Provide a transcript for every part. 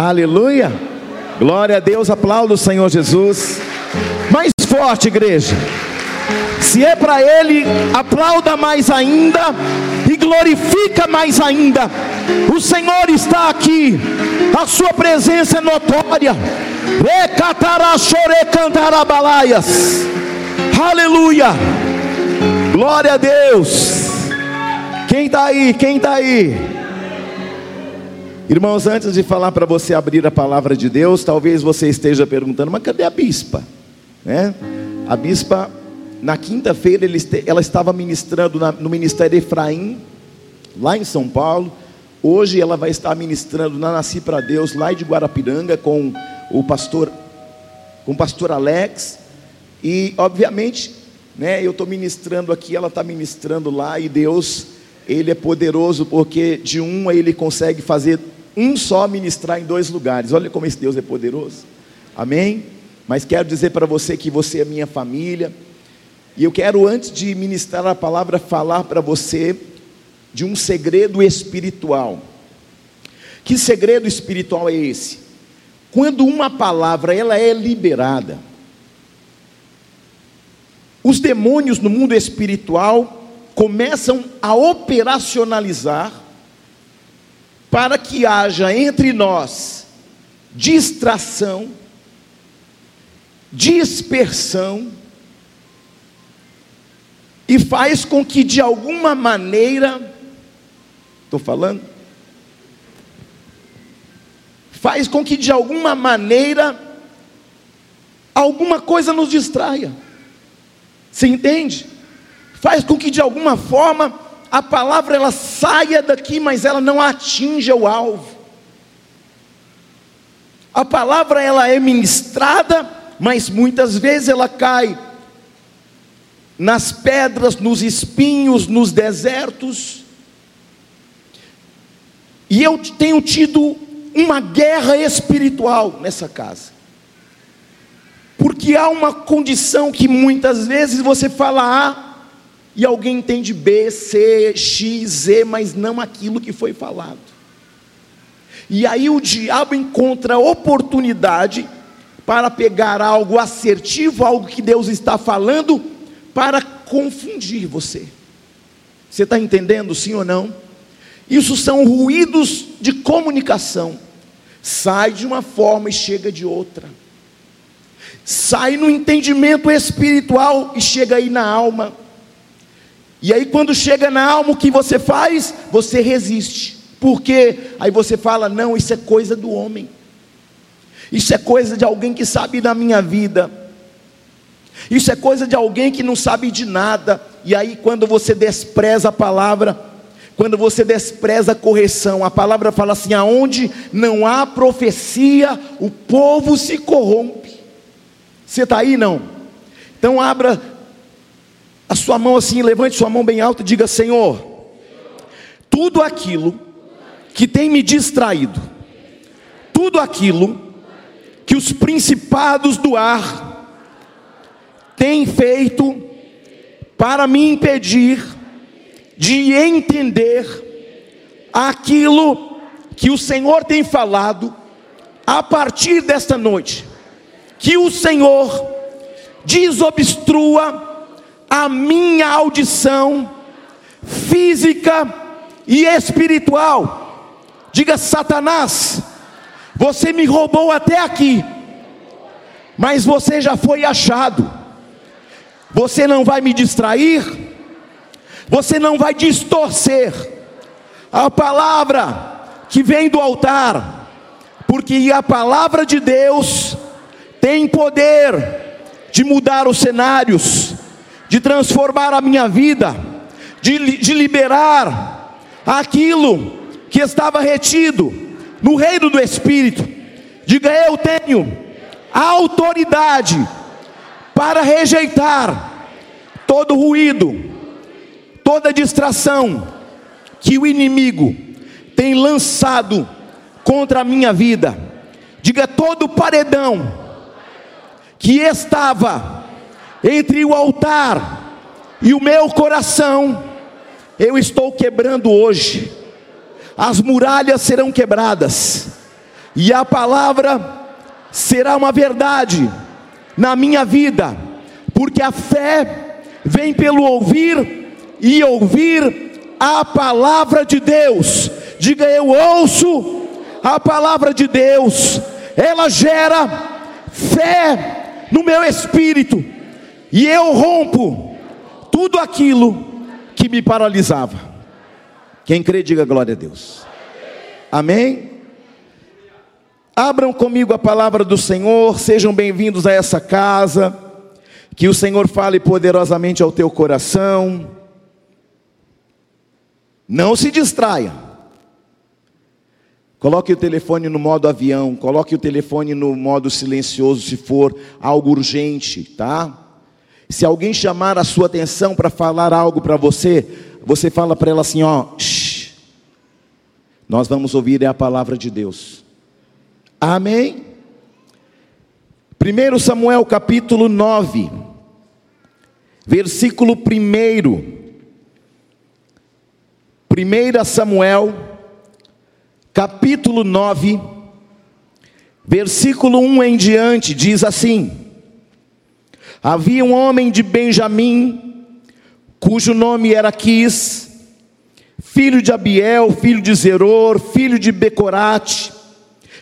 Aleluia. Glória a Deus, aplauda o Senhor Jesus. Mais forte, igreja. Se é para Ele, aplauda mais ainda e glorifica mais ainda. O Senhor está aqui, a Sua presença é notória. Aleluia. Glória a Deus. Quem está aí? Quem está aí? Irmãos, antes de falar para você abrir a palavra de Deus, talvez você esteja perguntando, mas cadê a bispa? Né? A bispa, na quinta-feira, ela estava ministrando no Ministério Efraim, lá em São Paulo. Hoje ela vai estar ministrando na Nasci para Deus, lá de Guarapiranga, com o pastor, com o pastor Alex. E, obviamente, né, eu estou ministrando aqui, ela está ministrando lá, e Deus, Ele é poderoso, porque de um Ele consegue fazer um só ministrar em dois lugares. Olha como esse Deus é poderoso. Amém? Mas quero dizer para você que você é minha família. E eu quero, antes de ministrar a palavra, falar para você de um segredo espiritual. Que segredo espiritual é esse? Quando uma palavra ela é liberada, os demônios no mundo espiritual começam a operacionalizar para que haja entre nós distração, dispersão, e faz com que de alguma maneira Estou falando? Faz com que de alguma maneira alguma coisa nos distraia. Você entende? Faz com que de alguma forma a palavra ela saia daqui, mas ela não atinja o alvo. A palavra ela é ministrada, mas muitas vezes ela cai nas pedras, nos espinhos, nos desertos. E eu tenho tido uma guerra espiritual nessa casa. Porque há uma condição que muitas vezes você fala A e alguém entende B, C, X, Z, mas não aquilo que foi falado. E aí o diabo encontra oportunidade para pegar algo assertivo, algo que Deus está falando, para confundir você. Você está entendendo, sim ou não? Isso são ruídos de comunicação. Sai de uma forma e chega de outra. Sai no entendimento espiritual e chega aí na alma. E aí, quando chega na alma, o que você faz? Você resiste. Porque aí você fala: não, isso é coisa do homem. Isso é coisa de alguém que sabe da minha vida. Isso é coisa de alguém que não sabe de nada. E aí, quando você despreza a palavra, quando você despreza a correção, a palavra fala assim: aonde não há profecia, o povo se corrompe. Você está aí não? Então abra a sua mão assim, levante sua mão bem alta e diga: Senhor, tudo aquilo que tem me distraído, tudo aquilo que os principados do ar têm feito para me impedir de entender aquilo que o Senhor tem falado a partir desta noite. Que o Senhor desobstrua a minha audição física e espiritual. Diga, Satanás, você me roubou até aqui, mas você já foi achado. Você não vai me distrair você não vai distorcer a palavra que vem do altar, porque a palavra de Deus tem poder de mudar os cenários, de transformar a minha vida, de, de liberar aquilo que estava retido no reino do Espírito. Diga, eu tenho autoridade para rejeitar todo ruído, toda distração que o inimigo tem lançado contra a minha vida, diga todo paredão que estava entre o altar e o meu coração, eu estou quebrando hoje. As muralhas serão quebradas, e a palavra será uma verdade na minha vida, porque a fé vem pelo ouvir e ouvir a palavra de Deus. Diga eu ouço a palavra de Deus, ela gera fé no meu espírito, e eu rompo tudo aquilo que me paralisava. Quem crê, diga glória a Deus. Amém? Abram comigo a palavra do Senhor, sejam bem-vindos a essa casa, que o Senhor fale poderosamente ao teu coração. Não se distraia. Coloque o telefone no modo avião, coloque o telefone no modo silencioso se for algo urgente, tá? Se alguém chamar a sua atenção para falar algo para você, você fala para ela assim, ó, Shh. nós vamos ouvir é a palavra de Deus. Amém? 1 Samuel capítulo 9, versículo 1. 1 Samuel capítulo 9, versículo 1 em diante, diz assim: Havia um homem de Benjamim, cujo nome era Quis, filho de Abiel, filho de Zeror, filho de Becorate,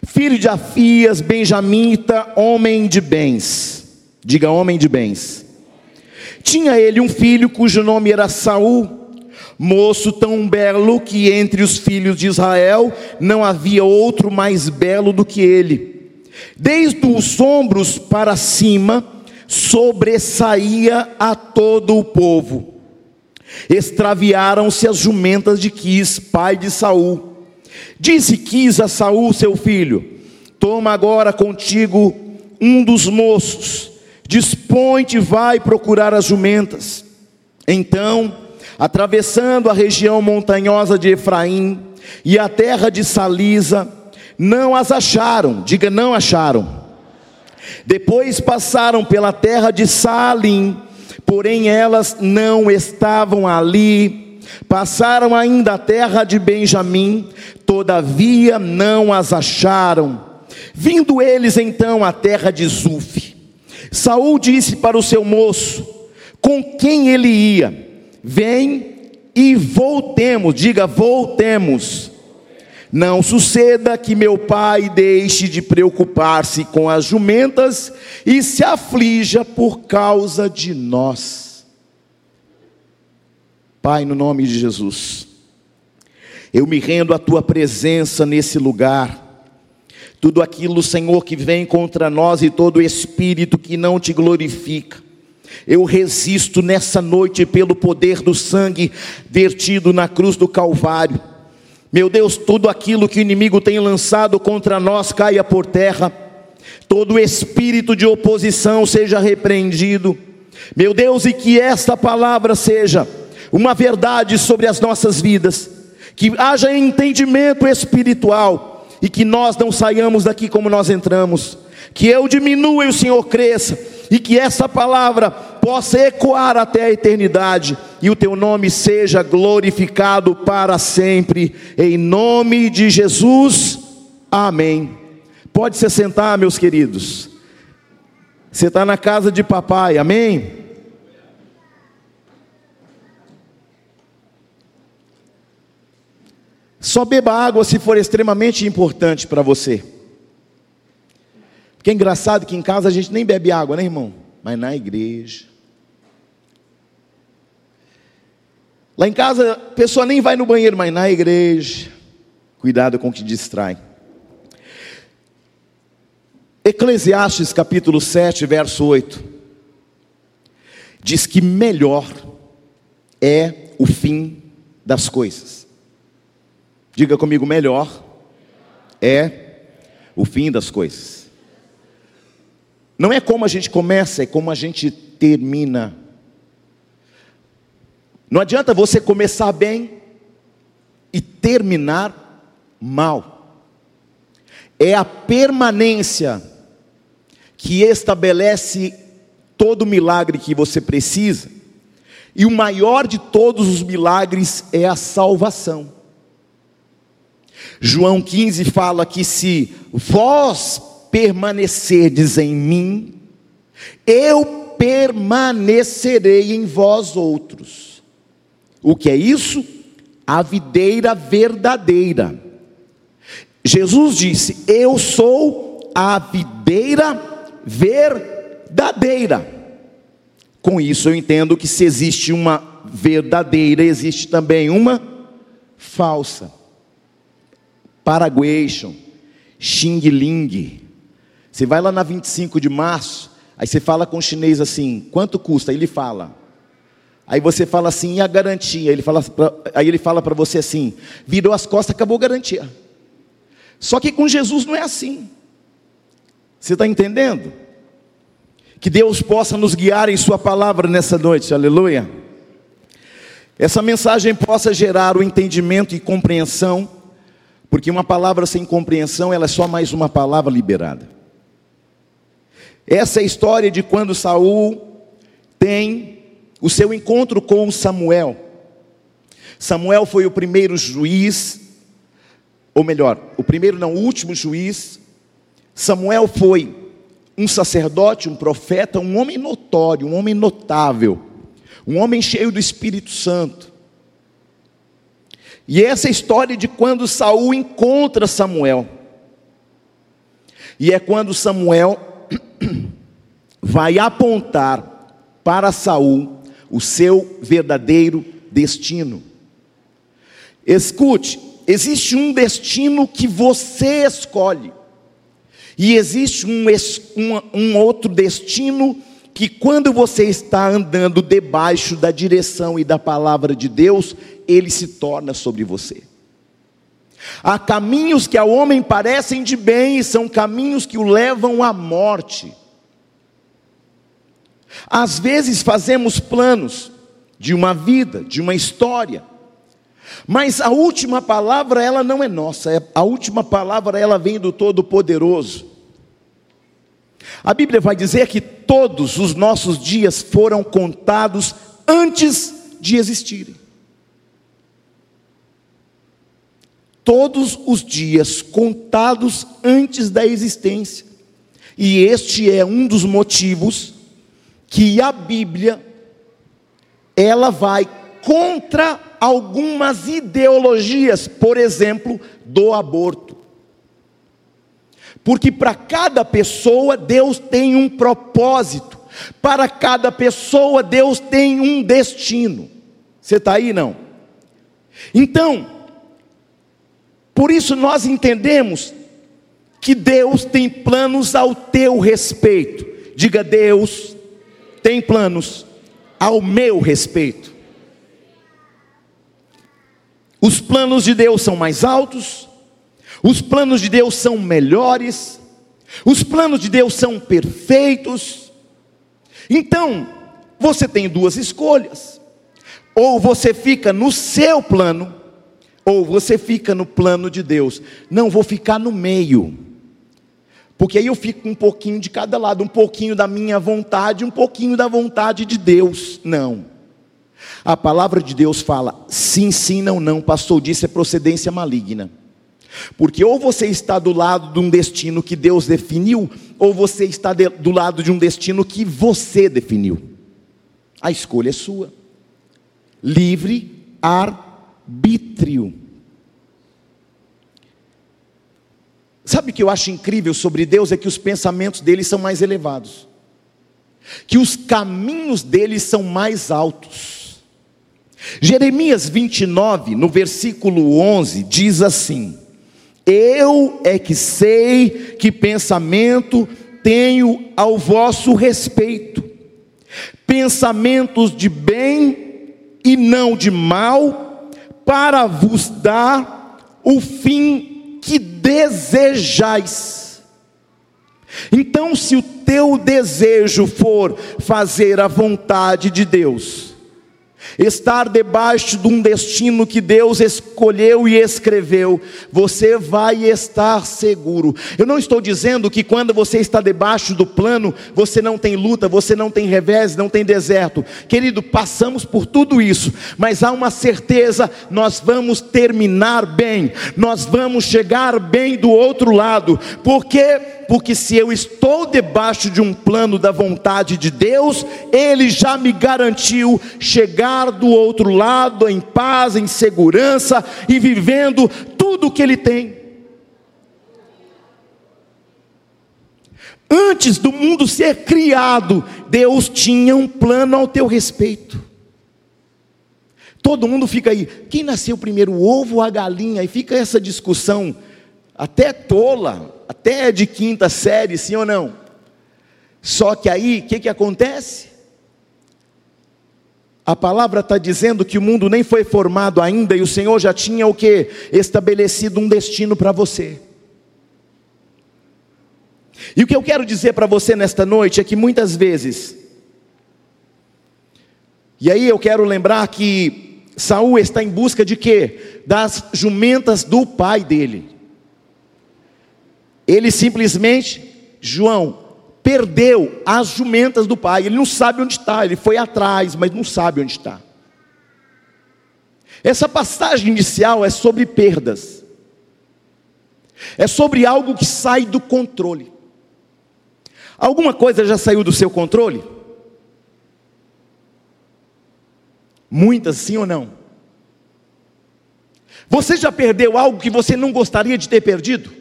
filho de Afias, benjamita, homem de bens. Diga homem de bens. Tinha ele um filho cujo nome era Saul, moço tão belo que entre os filhos de Israel não havia outro mais belo do que ele. Desde os ombros para cima, sobressaía a todo o povo. Extraviaram-se as jumentas de Quis, pai de Saul. Disse Quis a Saul, seu filho: Toma agora contigo um dos moços, dispõe-te e vai procurar as jumentas. Então, atravessando a região montanhosa de Efraim e a terra de Salisa, não as acharam, diga não acharam. Depois passaram pela terra de Salim, porém elas não estavam ali. Passaram ainda a terra de Benjamim, todavia não as acharam. Vindo eles então à terra de Zuf, Saul disse para o seu moço, com quem ele ia: Vem e voltemos, diga voltemos não suceda que meu pai deixe de preocupar-se com as jumentas e se aflija por causa de nós. Pai, no nome de Jesus, eu me rendo à tua presença nesse lugar. Tudo aquilo, Senhor, que vem contra nós e todo espírito que não te glorifica. Eu resisto nessa noite pelo poder do sangue vertido na cruz do Calvário. Meu Deus, tudo aquilo que o inimigo tem lançado contra nós caia por terra, todo espírito de oposição seja repreendido. Meu Deus, e que esta palavra seja uma verdade sobre as nossas vidas, que haja entendimento espiritual e que nós não saiamos daqui como nós entramos, que eu diminua e o Senhor cresça, e que essa palavra possa ecoar até a eternidade e o teu nome seja glorificado para sempre, em nome de Jesus, amém. Pode se sentar, meus queridos. Você está na casa de papai, amém? Só beba água se for extremamente importante para você. Porque é engraçado que em casa a gente nem bebe água, né, irmão? Mas na igreja. Lá em casa, a pessoa nem vai no banheiro, mas na igreja, cuidado com o que distrai. Eclesiastes capítulo 7, verso 8, diz que melhor é o fim das coisas. Diga comigo, melhor é o fim das coisas. Não é como a gente começa, é como a gente termina. Não adianta você começar bem e terminar mal. É a permanência que estabelece todo o milagre que você precisa. E o maior de todos os milagres é a salvação. João 15 fala que se vós permanecerdes em mim, eu permanecerei em vós outros. O que é isso? A videira verdadeira. Jesus disse: Eu sou a videira verdadeira. Com isso eu entendo que se existe uma verdadeira, existe também uma falsa. Paraguation, Xing Ling. Você vai lá na 25 de março, aí você fala com o chinês assim: quanto custa? Ele fala. Aí você fala assim: e a garantia? Ele fala pra, aí ele fala para você assim: virou as costas, acabou a garantia. Só que com Jesus não é assim. Você está entendendo? Que Deus possa nos guiar em Sua palavra nessa noite, aleluia. Essa mensagem possa gerar o entendimento e compreensão, porque uma palavra sem compreensão, ela é só mais uma palavra liberada. Essa é a história de quando Saul tem o seu encontro com Samuel. Samuel foi o primeiro juiz, ou melhor, o primeiro não, o último juiz. Samuel foi um sacerdote, um profeta, um homem notório, um homem notável, um homem cheio do Espírito Santo. E essa é a história de quando Saul encontra Samuel. E é quando Samuel vai apontar para Saul o seu verdadeiro destino. Escute, existe um destino que você escolhe. E existe um, um, um outro destino que, quando você está andando debaixo da direção e da palavra de Deus, ele se torna sobre você. Há caminhos que ao homem parecem de bem e são caminhos que o levam à morte. Às vezes fazemos planos de uma vida, de uma história, mas a última palavra ela não é nossa, é, a última palavra ela vem do Todo-Poderoso. A Bíblia vai dizer que todos os nossos dias foram contados antes de existirem. Todos os dias contados antes da existência. E este é um dos motivos que a Bíblia ela vai contra algumas ideologias, por exemplo, do aborto. Porque para cada pessoa Deus tem um propósito, para cada pessoa Deus tem um destino. Você está aí não? Então, por isso nós entendemos que Deus tem planos ao teu respeito. Diga, Deus tem planos ao meu respeito. Os planos de Deus são mais altos, os planos de Deus são melhores, os planos de Deus são perfeitos. Então, você tem duas escolhas: ou você fica no seu plano, ou você fica no plano de Deus. Não vou ficar no meio, porque aí eu fico um pouquinho de cada lado, um pouquinho da minha vontade, um pouquinho da vontade de Deus. Não. A palavra de Deus fala sim, sim, não, não. Pastor disse é procedência maligna. Porque ou você está do lado de um destino que Deus definiu, ou você está de, do lado de um destino que você definiu. A escolha é sua. Livre arbítrio. Sabe o que eu acho incrível sobre Deus? É que os pensamentos dele são mais elevados, que os caminhos dele são mais altos. Jeremias 29, no versículo 11, diz assim: eu é que sei que pensamento tenho ao vosso respeito, pensamentos de bem e não de mal, para vos dar o fim que desejais. Então, se o teu desejo for fazer a vontade de Deus, estar debaixo de um destino que Deus escolheu e escreveu, você vai estar seguro. Eu não estou dizendo que quando você está debaixo do plano, você não tem luta, você não tem revés, não tem deserto. Querido, passamos por tudo isso, mas há uma certeza: nós vamos terminar bem, nós vamos chegar bem do outro lado, porque porque se eu estou debaixo de um plano da vontade de Deus, Ele já me garantiu chegar do outro lado em paz, em segurança e vivendo tudo o que Ele tem. Antes do mundo ser criado, Deus tinha um plano ao teu respeito. Todo mundo fica aí, quem nasceu primeiro, o ovo ou a galinha? E fica essa discussão até tola, até de quinta série, sim ou não? Só que aí, o que, que acontece? A palavra está dizendo que o mundo nem foi formado ainda e o Senhor já tinha o que? Estabelecido um destino para você. E o que eu quero dizer para você nesta noite é que muitas vezes, e aí eu quero lembrar que Saul está em busca de quê? Das jumentas do pai dele. Ele simplesmente, João, perdeu as jumentas do pai. Ele não sabe onde está. Ele foi atrás, mas não sabe onde está. Essa passagem inicial é sobre perdas. É sobre algo que sai do controle. Alguma coisa já saiu do seu controle? Muitas sim ou não? Você já perdeu algo que você não gostaria de ter perdido?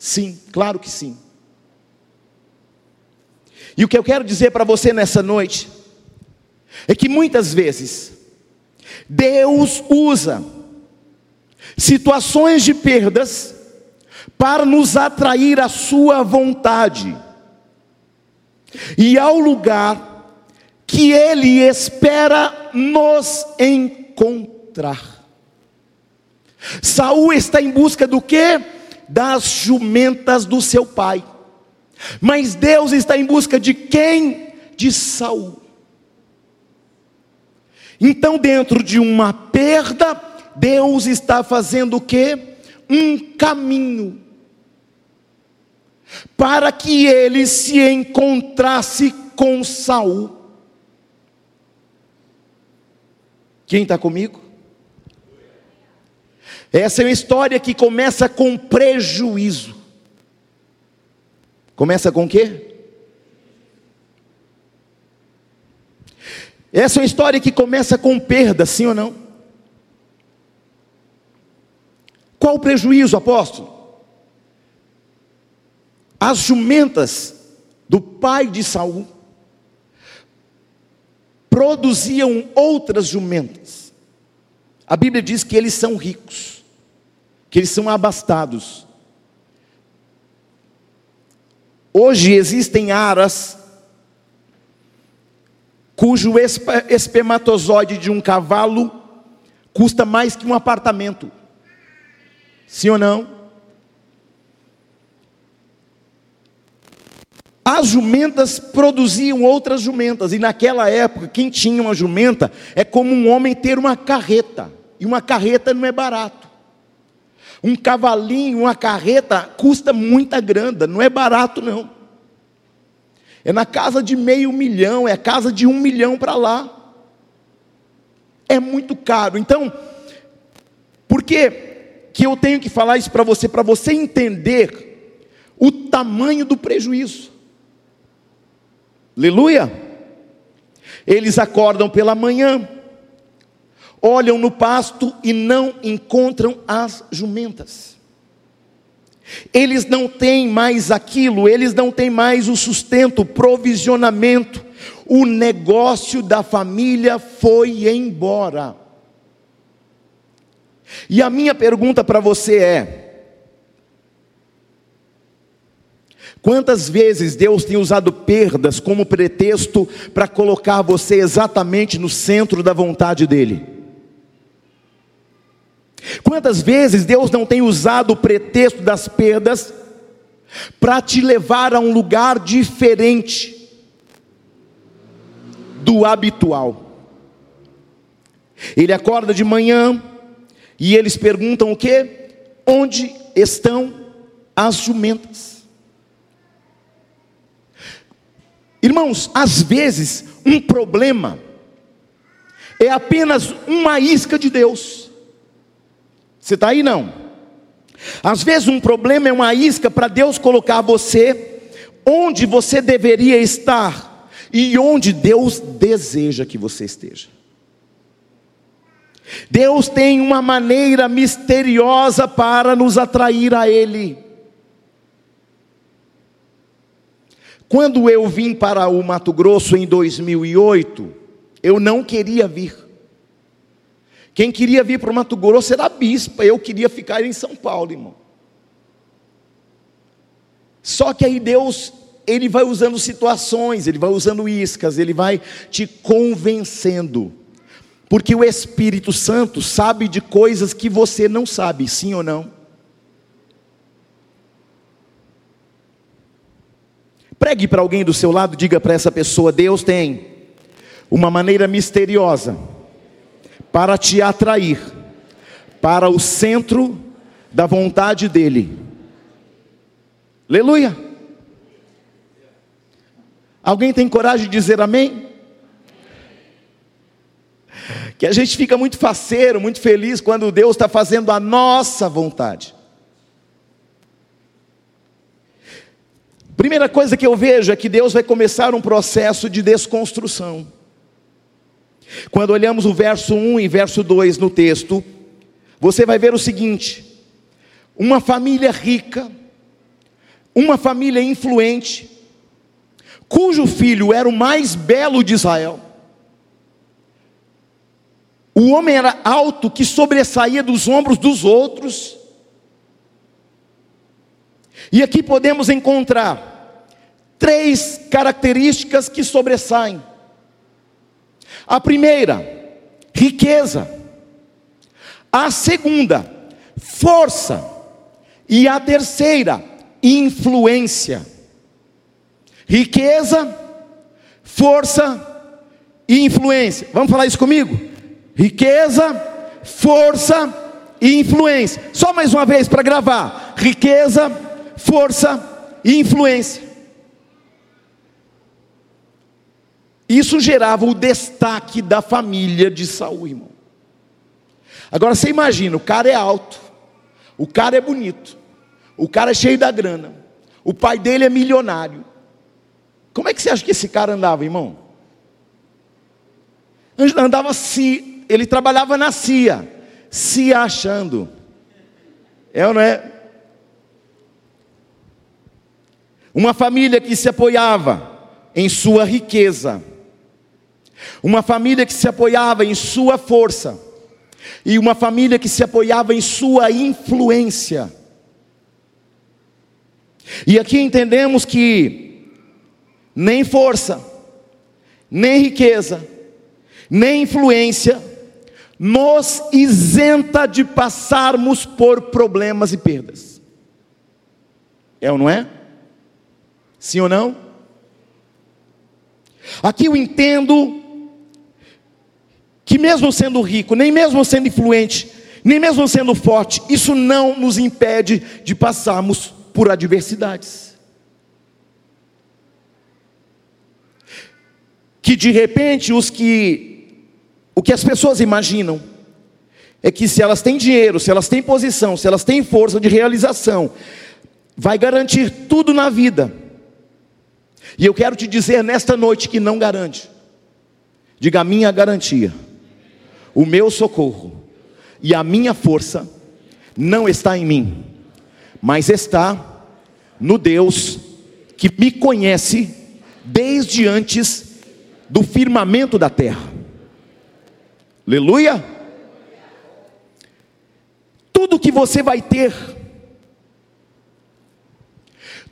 Sim, claro que sim. E o que eu quero dizer para você nessa noite é que muitas vezes Deus usa situações de perdas para nos atrair à sua vontade e ao lugar que ele espera nos encontrar. Saul está em busca do que? Das jumentas do seu pai. Mas Deus está em busca de quem? De Saul. Então, dentro de uma perda, Deus está fazendo o que? Um caminho para que ele se encontrasse com Saul. Quem está comigo? Essa é uma história que começa com prejuízo. Começa com o quê? Essa é uma história que começa com perda, sim ou não? Qual o prejuízo, apóstolo? As jumentas do pai de Saul produziam outras jumentas. A Bíblia diz que eles são ricos que eles são abastados. Hoje existem aras cujo espermatozoide de um cavalo custa mais que um apartamento. Sim ou não? As jumentas produziam outras jumentas, e naquela época, quem tinha uma jumenta é como um homem ter uma carreta, e uma carreta não é barato. Um cavalinho, uma carreta, custa muita grana, não é barato não. É na casa de meio milhão, é casa de um milhão para lá. É muito caro. Então, por que, que eu tenho que falar isso para você? Para você entender o tamanho do prejuízo. Aleluia! Eles acordam pela manhã, olham no pasto e não encontram as jumentas. Eles não têm mais aquilo, eles não têm mais o sustento, o provisionamento. O negócio da família foi embora. E a minha pergunta para você é: Quantas vezes Deus tem usado perdas como pretexto para colocar você exatamente no centro da vontade dEle? Quantas vezes Deus não tem usado o pretexto das perdas para te levar a um lugar diferente do habitual? Ele acorda de manhã e eles perguntam o que? Onde estão as jumentas? Irmãos, às vezes um problema é apenas uma isca de Deus. Você está aí não? Às vezes um problema é uma isca para Deus colocar você onde você deveria estar e onde Deus deseja que você esteja. Deus tem uma maneira misteriosa para nos atrair a Ele. Quando eu vim para o Mato Grosso em 2008, eu não queria vir. Quem queria vir para o Mato Grosso era a bispa, eu queria ficar em São Paulo, irmão. Só que aí Deus, Ele vai usando situações, Ele vai usando iscas, Ele vai te convencendo. Porque o Espírito Santo sabe de coisas que você não sabe, sim ou não? Pregue para alguém do seu lado, diga para essa pessoa: Deus tem uma maneira misteriosa para te atrair para o centro da vontade dEle. Aleluia. Alguém tem coragem de dizer amém? Que a gente fica muito faceiro, muito feliz quando Deus está fazendo a nossa vontade. Primeira coisa que eu vejo é que Deus vai começar um processo de desconstrução. Quando olhamos o verso 1 e verso 2 no texto, você vai ver o seguinte: uma família rica, uma família influente, cujo filho era o mais belo de Israel. O homem era alto que sobressaía dos ombros dos outros. E aqui podemos encontrar três características que sobressaem. A primeira, riqueza. A segunda, força. E a terceira, influência. Riqueza, força e influência. Vamos falar isso comigo? Riqueza, força e influência. Só mais uma vez para gravar: riqueza, força e influência. Isso gerava o destaque da família de Saul, irmão. Agora você imagina, o cara é alto, o cara é bonito, o cara é cheio da grana, o pai dele é milionário. Como é que você acha que esse cara andava, irmão? Andava se, ele trabalhava na CIA, se achando. É ou não é? Uma família que se apoiava em sua riqueza, uma família que se apoiava em sua força, e uma família que se apoiava em sua influência. E aqui entendemos que nem força, nem riqueza, nem influência nos isenta de passarmos por problemas e perdas. É ou não é? Sim ou não? Aqui eu entendo que mesmo sendo rico, nem mesmo sendo influente, nem mesmo sendo forte, isso não nos impede de passarmos por adversidades. Que de repente os que o que as pessoas imaginam é que se elas têm dinheiro, se elas têm posição, se elas têm força de realização, vai garantir tudo na vida. E eu quero te dizer nesta noite que não garante. Diga a minha garantia o meu socorro e a minha força não está em mim, mas está no Deus que me conhece desde antes do firmamento da terra. Aleluia! Tudo que você vai ter,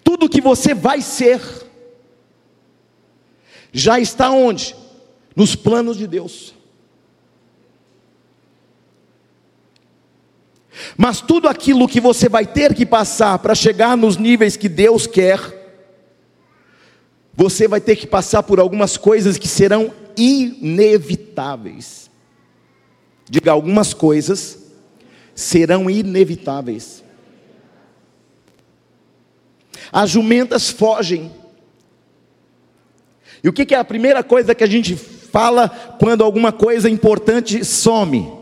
tudo que você vai ser, já está onde? Nos planos de Deus. Mas tudo aquilo que você vai ter que passar para chegar nos níveis que Deus quer, você vai ter que passar por algumas coisas que serão inevitáveis. Diga, algumas coisas serão inevitáveis. As jumentas fogem. E o que é a primeira coisa que a gente fala quando alguma coisa importante some?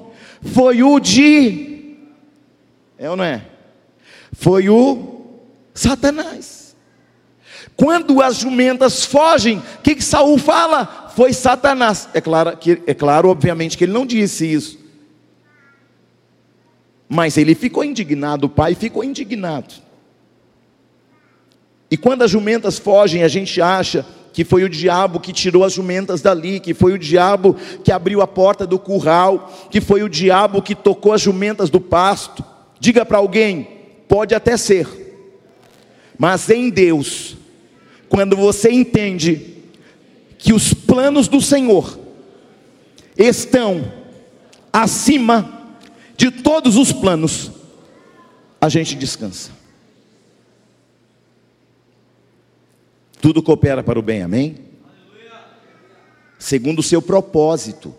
Foi o de. É ou não é? Foi o Satanás. Quando as jumentas fogem, o que, que Saul fala? Foi Satanás. É claro, que, é claro, obviamente, que ele não disse isso. Mas ele ficou indignado, o pai ficou indignado. E quando as jumentas fogem, a gente acha que foi o diabo que tirou as jumentas dali, que foi o diabo que abriu a porta do curral, que foi o diabo que tocou as jumentas do pasto. Diga para alguém, pode até ser, mas em Deus, quando você entende que os planos do Senhor estão acima de todos os planos, a gente descansa. Tudo coopera para o bem, amém? Segundo o seu propósito.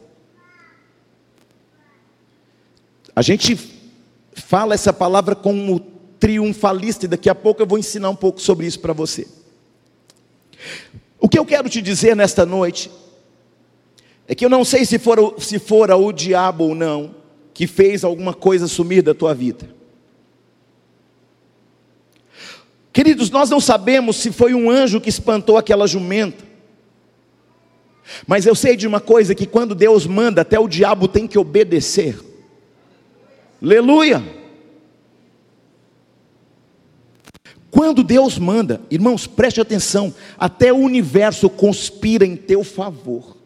A gente fala essa palavra como triunfalista e daqui a pouco eu vou ensinar um pouco sobre isso para você. O que eu quero te dizer nesta noite é que eu não sei se for, se fora o diabo ou não que fez alguma coisa sumir da tua vida. Queridos, nós não sabemos se foi um anjo que espantou aquela jumenta. Mas eu sei de uma coisa que quando Deus manda, até o diabo tem que obedecer. Aleluia! Quando Deus manda, irmãos, preste atenção, até o universo conspira em teu favor.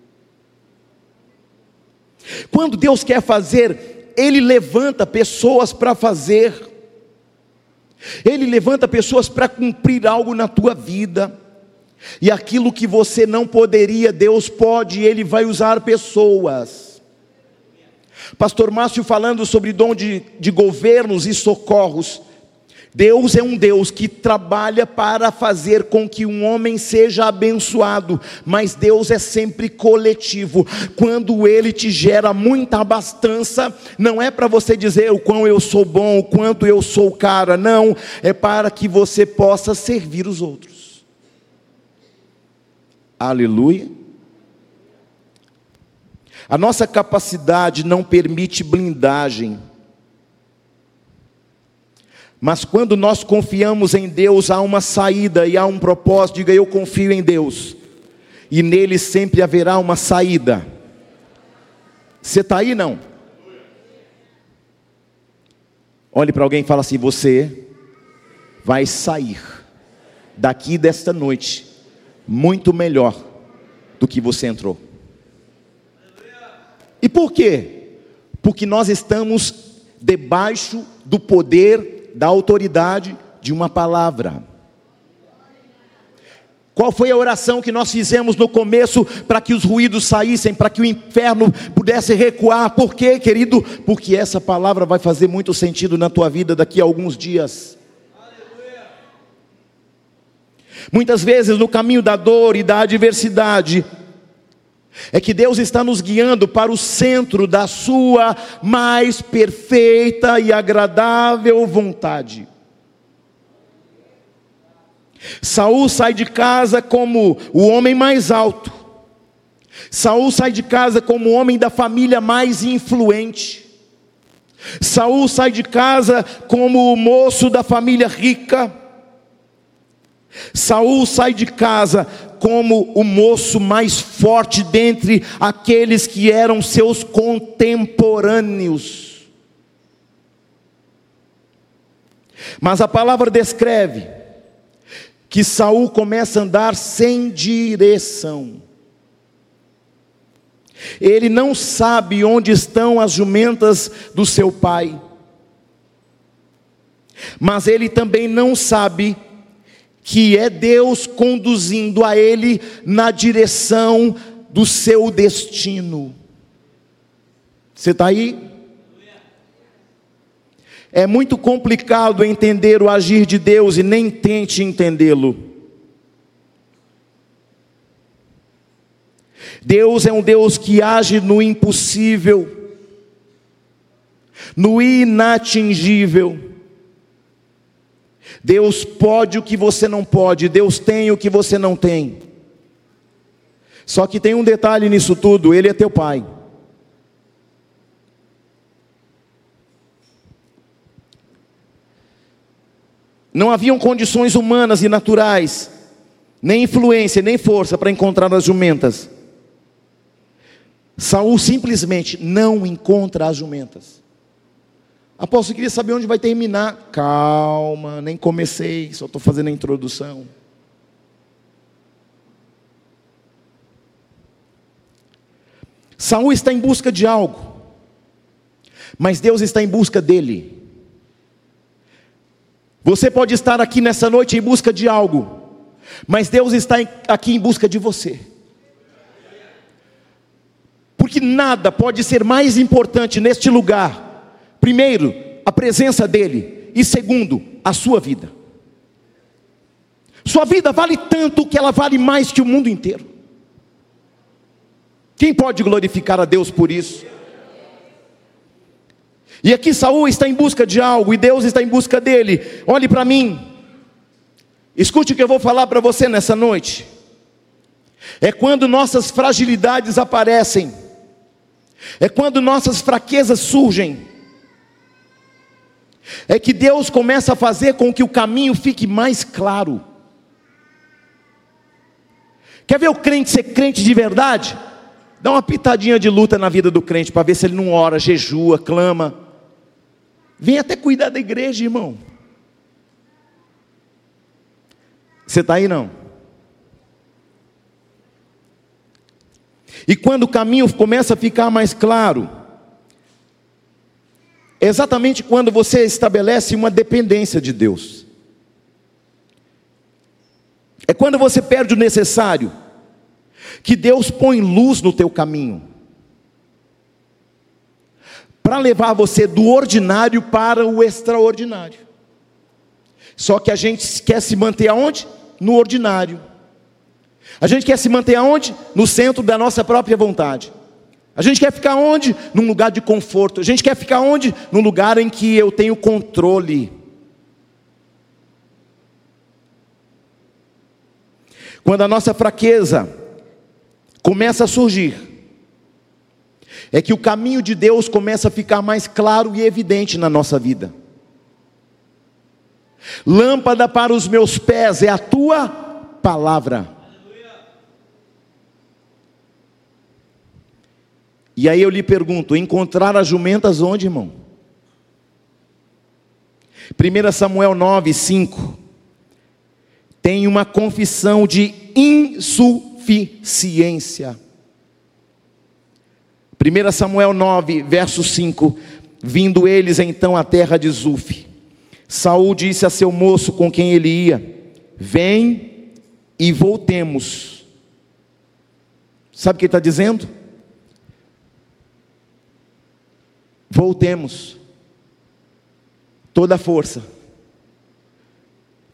Quando Deus quer fazer, Ele levanta pessoas para fazer. Ele levanta pessoas para cumprir algo na tua vida. E aquilo que você não poderia, Deus pode, Ele vai usar pessoas. Pastor Márcio falando sobre dom de, de governos e socorros. Deus é um Deus que trabalha para fazer com que um homem seja abençoado, mas Deus é sempre coletivo. Quando Ele te gera muita abastança, não é para você dizer o quão eu sou bom, o quanto eu sou cara, não, é para que você possa servir os outros. Aleluia. A nossa capacidade não permite blindagem mas quando nós confiamos em Deus, há uma saída e há um propósito. Diga, eu confio em Deus, e nele sempre haverá uma saída. Você está aí não? Olhe para alguém e fala assim: você vai sair daqui desta noite muito melhor do que você entrou. E por quê? Porque nós estamos debaixo do poder da autoridade de uma palavra. Qual foi a oração que nós fizemos no começo para que os ruídos saíssem, para que o inferno pudesse recuar? Por quê, querido? Porque essa palavra vai fazer muito sentido na tua vida daqui a alguns dias. Muitas vezes no caminho da dor e da adversidade, é que Deus está nos guiando para o centro da Sua mais perfeita e agradável vontade. Saul sai de casa como o homem mais alto. Saul sai de casa como o homem da família mais influente. Saul sai de casa como o moço da família rica. Saul sai de casa como o moço mais forte dentre aqueles que eram seus contemporâneos. Mas a palavra descreve que Saul começa a andar sem direção. Ele não sabe onde estão as jumentas do seu pai. Mas ele também não sabe que é Deus conduzindo a ele na direção do seu destino. Você está aí? É muito complicado entender o agir de Deus e nem tente entendê-lo. Deus é um Deus que age no impossível. no inatingível. Deus pode o que você não pode, Deus tem o que você não tem. Só que tem um detalhe nisso tudo: Ele é teu Pai. Não haviam condições humanas e naturais, nem influência, nem força para encontrar as jumentas. Saul simplesmente não encontra as jumentas. Apóstolo, queria saber onde vai terminar. Calma, nem comecei, só estou fazendo a introdução. Saul está em busca de algo, mas Deus está em busca dele. Você pode estar aqui nessa noite em busca de algo, mas Deus está aqui em busca de você. Porque nada pode ser mais importante neste lugar. Primeiro, a presença dEle, e segundo, a sua vida. Sua vida vale tanto que ela vale mais que o mundo inteiro. Quem pode glorificar a Deus por isso? E aqui Saul está em busca de algo e Deus está em busca dele. Olhe para mim. Escute o que eu vou falar para você nessa noite. É quando nossas fragilidades aparecem. É quando nossas fraquezas surgem. É que Deus começa a fazer com que o caminho fique mais claro. Quer ver o crente ser crente de verdade? Dá uma pitadinha de luta na vida do crente para ver se ele não ora, jejua, clama. Vem até cuidar da igreja, irmão. Você está aí não? E quando o caminho começa a ficar mais claro, é exatamente quando você estabelece uma dependência de Deus. É quando você perde o necessário, que Deus põe luz no teu caminho para levar você do ordinário para o extraordinário. Só que a gente quer se manter aonde? No ordinário. A gente quer se manter aonde? No centro da nossa própria vontade. A gente quer ficar onde? Num lugar de conforto. A gente quer ficar onde? Num lugar em que eu tenho controle. Quando a nossa fraqueza começa a surgir, é que o caminho de Deus começa a ficar mais claro e evidente na nossa vida. Lâmpada para os meus pés é a tua palavra. E aí eu lhe pergunto: encontrar as jumentas onde, irmão? 1 Samuel 9, 5 tem uma confissão de insuficiência. 1 Samuel 9, verso 5: Vindo eles então à terra de Zuf, Saul disse a seu moço com quem ele ia: Vem e voltemos. Sabe o que ele está dizendo? Voltemos. Toda a força,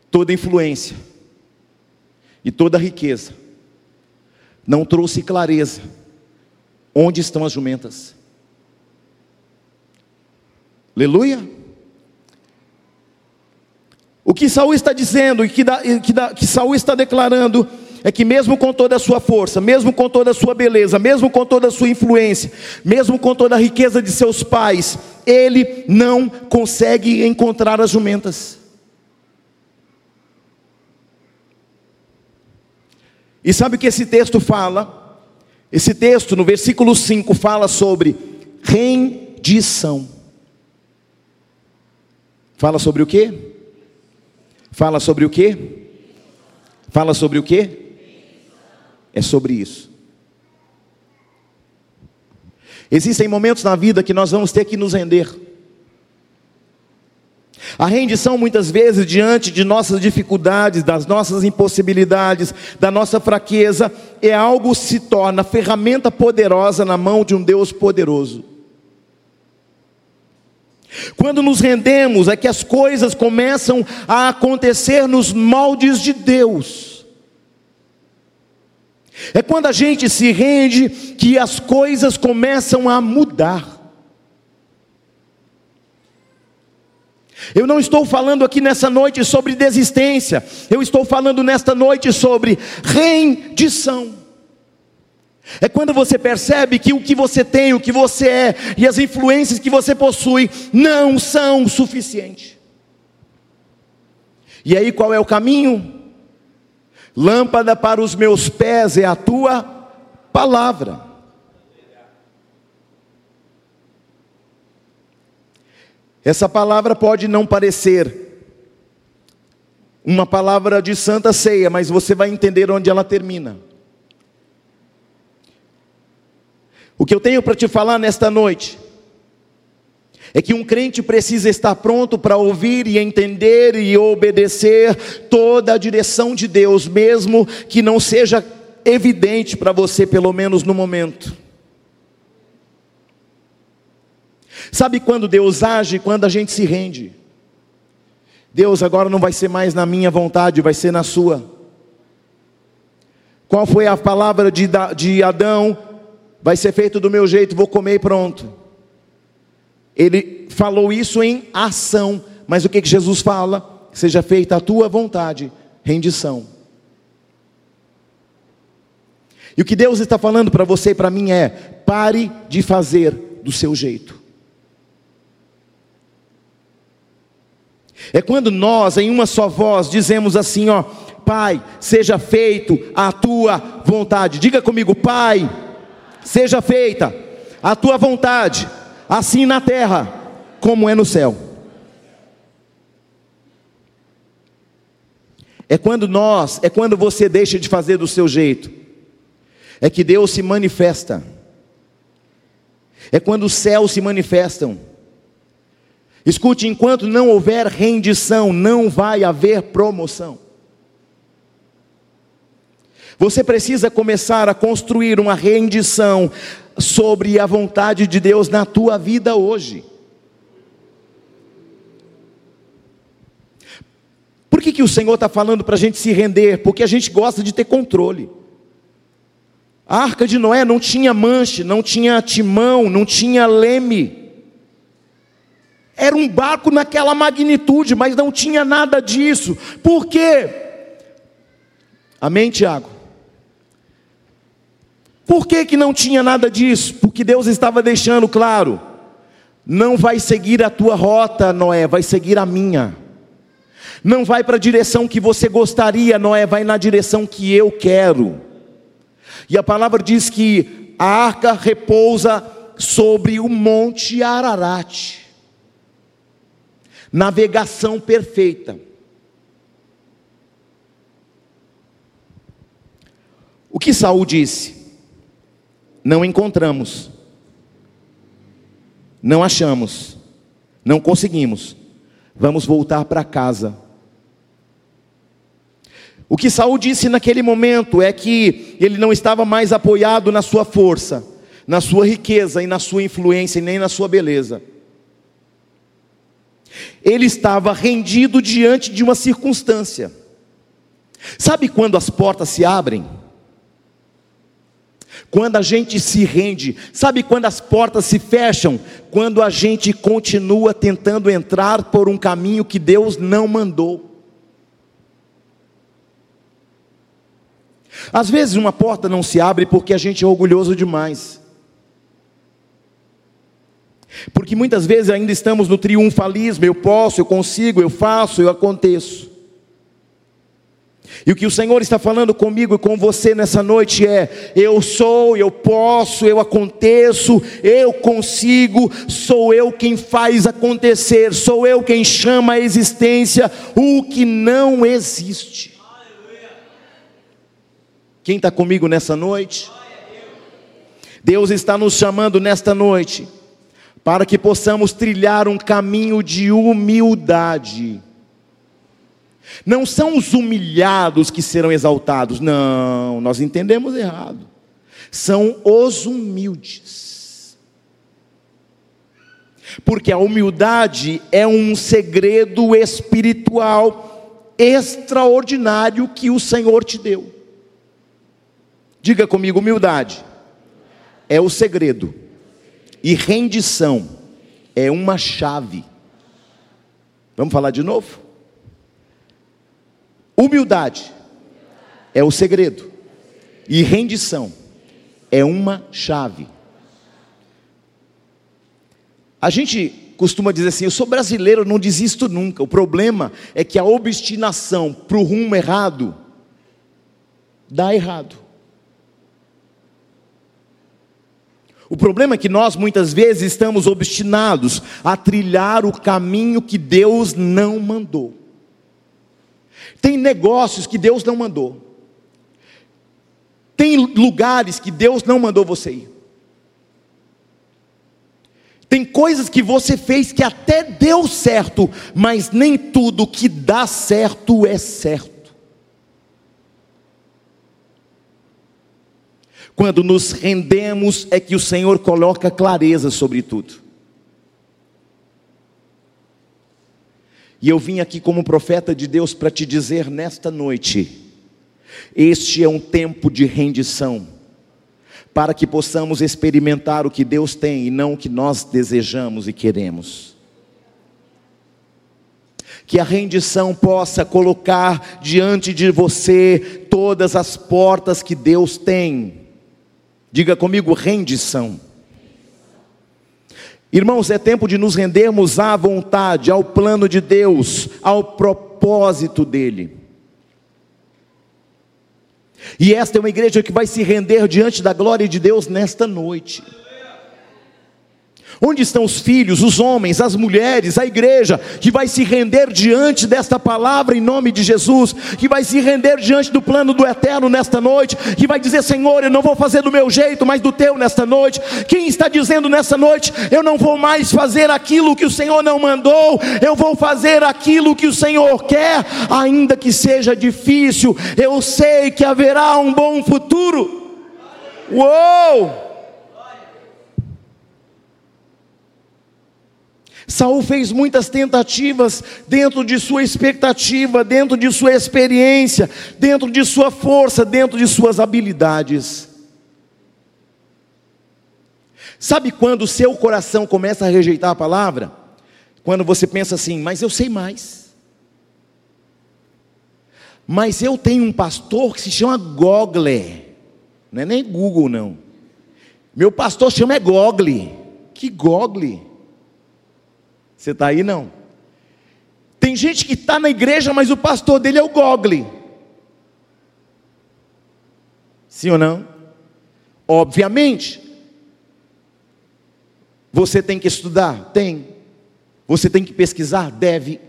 toda a influência e toda a riqueza não trouxe clareza Onde estão as jumentas? Aleluia. O que Saul está dizendo e que, que, que Saul está declarando é que mesmo com toda a sua força, mesmo com toda a sua beleza, mesmo com toda a sua influência, mesmo com toda a riqueza de seus pais, ele não consegue encontrar as jumentas. E sabe o que esse texto fala? Esse texto, no versículo 5, fala sobre rendição. Fala sobre o quê? Fala sobre o quê? Fala sobre o quê? É sobre isso. Existem momentos na vida que nós vamos ter que nos render. A rendição, muitas vezes, diante de nossas dificuldades, das nossas impossibilidades, da nossa fraqueza, é algo que se torna ferramenta poderosa na mão de um Deus poderoso. Quando nos rendemos, é que as coisas começam a acontecer nos moldes de Deus. É quando a gente se rende que as coisas começam a mudar. Eu não estou falando aqui nessa noite sobre desistência, eu estou falando nesta noite sobre rendição. É quando você percebe que o que você tem, o que você é e as influências que você possui não são suficientes. E aí qual é o caminho? Lâmpada para os meus pés é a tua palavra. Essa palavra pode não parecer uma palavra de santa ceia, mas você vai entender onde ela termina. O que eu tenho para te falar nesta noite é que um crente precisa estar pronto para ouvir e entender e obedecer toda a direção de Deus, mesmo que não seja evidente para você, pelo menos no momento. Sabe quando Deus age? Quando a gente se rende. Deus agora não vai ser mais na minha vontade, vai ser na sua. Qual foi a palavra de, de Adão? Vai ser feito do meu jeito, vou comer e pronto. Ele falou isso em ação, mas o que, que Jesus fala? Seja feita a tua vontade, rendição. E o que Deus está falando para você e para mim é: pare de fazer do seu jeito. É quando nós, em uma só voz, dizemos assim: ó, Pai, seja feito a tua vontade. Diga comigo, Pai, seja feita a tua vontade, assim na terra como é no céu. É quando nós, é quando você deixa de fazer do seu jeito, é que Deus se manifesta, é quando os céus se manifestam. Escute, enquanto não houver rendição, não vai haver promoção. Você precisa começar a construir uma rendição sobre a vontade de Deus na tua vida hoje. Por que, que o Senhor está falando para a gente se render? Porque a gente gosta de ter controle. A arca de Noé não tinha manche, não tinha timão, não tinha leme. Era um barco naquela magnitude, mas não tinha nada disso. Por quê? Amém, Tiago? Por que, que não tinha nada disso? Porque Deus estava deixando claro: não vai seguir a tua rota, Noé, vai seguir a minha. Não vai para a direção que você gostaria, Noé, vai na direção que eu quero. E a palavra diz que a arca repousa sobre o monte Ararat navegação perfeita. O que Saul disse? Não encontramos, não achamos, não conseguimos. Vamos voltar para casa. O que Saul disse naquele momento é que ele não estava mais apoiado na sua força, na sua riqueza e na sua influência e nem na sua beleza. Ele estava rendido diante de uma circunstância. Sabe quando as portas se abrem? Quando a gente se rende, sabe quando as portas se fecham? Quando a gente continua tentando entrar por um caminho que Deus não mandou. Às vezes uma porta não se abre porque a gente é orgulhoso demais. Porque muitas vezes ainda estamos no triunfalismo: eu posso, eu consigo, eu faço, eu aconteço. E o que o Senhor está falando comigo e com você nessa noite é: eu sou, eu posso, eu aconteço, eu consigo, sou eu quem faz acontecer, sou eu quem chama à existência o que não existe. Quem está comigo nessa noite? Deus está nos chamando nesta noite para que possamos trilhar um caminho de humildade. Não são os humilhados que serão exaltados, não, nós entendemos errado. São os humildes. Porque a humildade é um segredo espiritual extraordinário que o Senhor te deu. Diga comigo, humildade é o segredo e rendição é uma chave. Vamos falar de novo? Humildade é o segredo, e rendição é uma chave. A gente costuma dizer assim: eu sou brasileiro, não desisto nunca. O problema é que a obstinação para o rumo errado dá errado. O problema é que nós muitas vezes estamos obstinados a trilhar o caminho que Deus não mandou. Tem negócios que Deus não mandou. Tem lugares que Deus não mandou você ir. Tem coisas que você fez que até deu certo, mas nem tudo que dá certo é certo. Quando nos rendemos, é que o Senhor coloca clareza sobre tudo. E eu vim aqui como profeta de Deus para te dizer nesta noite: este é um tempo de rendição, para que possamos experimentar o que Deus tem e não o que nós desejamos e queremos. Que a rendição possa colocar diante de você todas as portas que Deus tem Diga comigo, rendição. Irmãos, é tempo de nos rendermos à vontade, ao plano de Deus, ao propósito dEle. E esta é uma igreja que vai se render diante da glória de Deus nesta noite. Onde estão os filhos, os homens, as mulheres, a igreja que vai se render diante desta palavra em nome de Jesus, que vai se render diante do plano do eterno nesta noite, que vai dizer: Senhor, eu não vou fazer do meu jeito, mas do teu nesta noite. Quem está dizendo nessa noite: Eu não vou mais fazer aquilo que o Senhor não mandou, eu vou fazer aquilo que o Senhor quer, ainda que seja difícil, eu sei que haverá um bom futuro. Uou! Saul fez muitas tentativas dentro de sua expectativa, dentro de sua experiência, dentro de sua força, dentro de suas habilidades. Sabe quando o seu coração começa a rejeitar a palavra? Quando você pensa assim, mas eu sei mais. Mas eu tenho um pastor que se chama Gogle. Não é nem Google, não. Meu pastor chama é. Que Gogle? Você está aí não? Tem gente que está na igreja, mas o pastor dele é o Gogle. Sim ou não? Obviamente. Você tem que estudar? Tem. Você tem que pesquisar? Deve.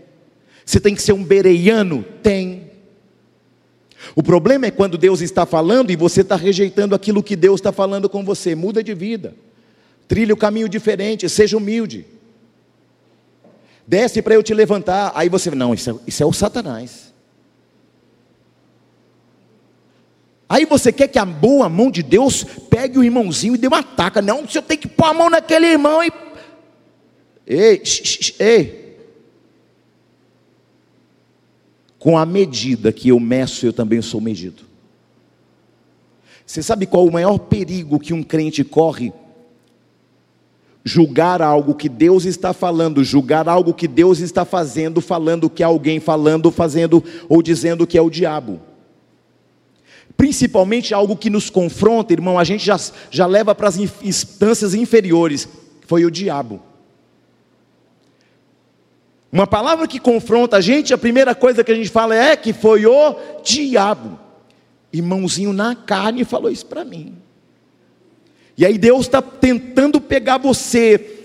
Você tem que ser um bereiano? Tem. O problema é quando Deus está falando e você está rejeitando aquilo que Deus está falando com você. Muda de vida. Trilhe o caminho diferente, seja humilde desce para eu te levantar. Aí você, não, isso é, isso é o Satanás. Aí você quer que a boa mão de Deus pegue o irmãozinho e dê uma taca. Não, você tem que pôr a mão naquele irmão e. Ei, ei. Com a medida que eu meço, eu também sou medido. Você sabe qual o maior perigo que um crente corre? Julgar algo que Deus está falando, julgar algo que Deus está fazendo, falando que alguém falando, fazendo ou dizendo que é o diabo. Principalmente algo que nos confronta, irmão, a gente já, já leva para as instâncias inferiores, foi o diabo. Uma palavra que confronta a gente, a primeira coisa que a gente fala é que foi o diabo. Irmãozinho na carne falou isso para mim. E aí Deus está tentando pegar você,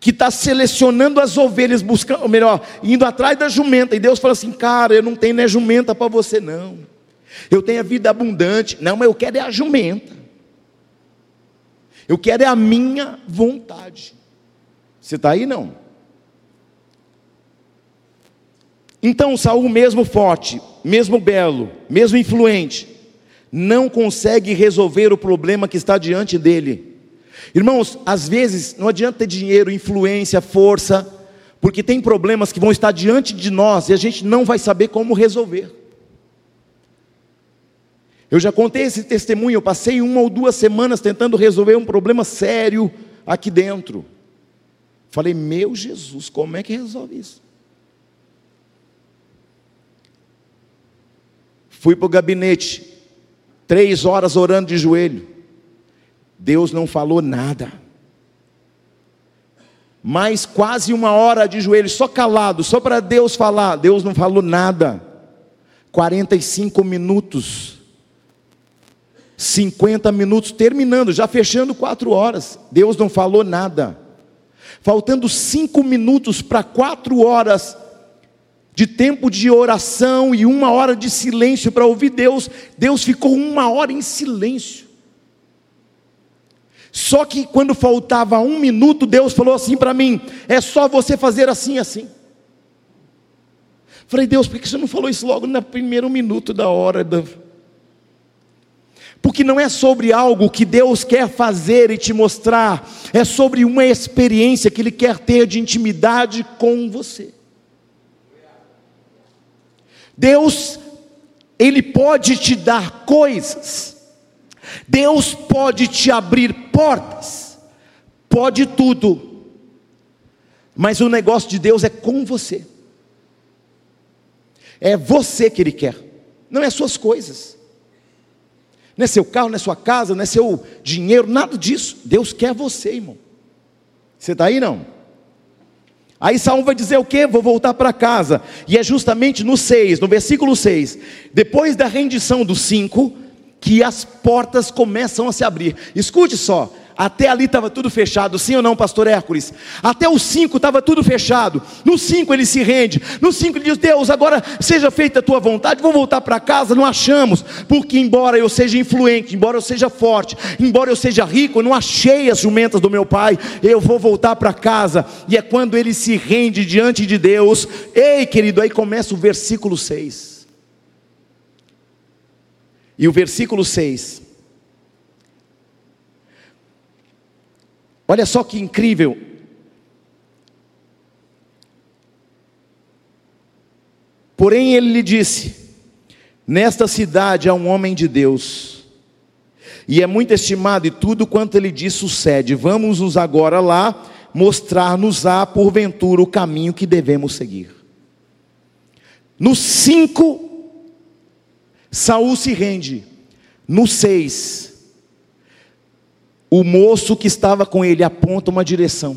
que está selecionando as ovelhas, buscando, ou melhor, indo atrás da jumenta. E Deus fala assim: cara, eu não tenho nem jumenta para você, não. Eu tenho a vida abundante. Não, mas eu quero é a jumenta. Eu quero é a minha vontade. Você está aí não? Então Saul, mesmo forte, mesmo belo, mesmo influente, não consegue resolver o problema que está diante dele. Irmãos, às vezes não adianta ter dinheiro, influência, força, porque tem problemas que vão estar diante de nós e a gente não vai saber como resolver. Eu já contei esse testemunho, eu passei uma ou duas semanas tentando resolver um problema sério aqui dentro. Falei, meu Jesus, como é que resolve isso? Fui para o gabinete, três horas orando de joelho. Deus não falou nada. Mais quase uma hora de joelho, só calado, só para Deus falar. Deus não falou nada. 45 minutos. 50 minutos terminando, já fechando quatro horas. Deus não falou nada faltando cinco minutos para quatro horas de tempo de oração e uma hora de silêncio para ouvir Deus, Deus ficou uma hora em silêncio. Só que quando faltava um minuto, Deus falou assim para mim: é só você fazer assim, assim. Falei, Deus, por que você não falou isso logo no primeiro minuto da hora? Da... Porque não é sobre algo que Deus quer fazer e te mostrar, é sobre uma experiência que Ele quer ter de intimidade com você. Deus, Ele pode te dar coisas, Deus pode te abrir portas, pode tudo, mas o negócio de Deus é com você, é você que Ele quer, não é suas coisas. Não é seu carro, não é sua casa, não é seu dinheiro, nada disso. Deus quer você, irmão. Você está aí não? Aí Saul vai dizer o quê? Vou voltar para casa. E é justamente no 6, no versículo 6, depois da rendição dos cinco, que as portas começam a se abrir. Escute só, até ali estava tudo fechado, sim ou não, pastor Hércules? Até os cinco estava tudo fechado. No cinco ele se rende. No cinco ele diz: Deus, agora seja feita a tua vontade. Vou voltar para casa. Não achamos, porque embora eu seja influente, embora eu seja forte, embora eu seja rico, eu não achei as jumentas do meu pai. Eu vou voltar para casa. E é quando ele se rende diante de Deus. Ei, querido, aí começa o versículo 6. E o versículo 6 Olha só que incrível. Porém, ele lhe disse: Nesta cidade há um homem de Deus, e é muito estimado, e tudo quanto ele diz sucede. Vamos-nos agora lá mostrar-nos-á, porventura, o caminho que devemos seguir. No 5, Saul se rende. No 6, o moço que estava com ele aponta uma direção.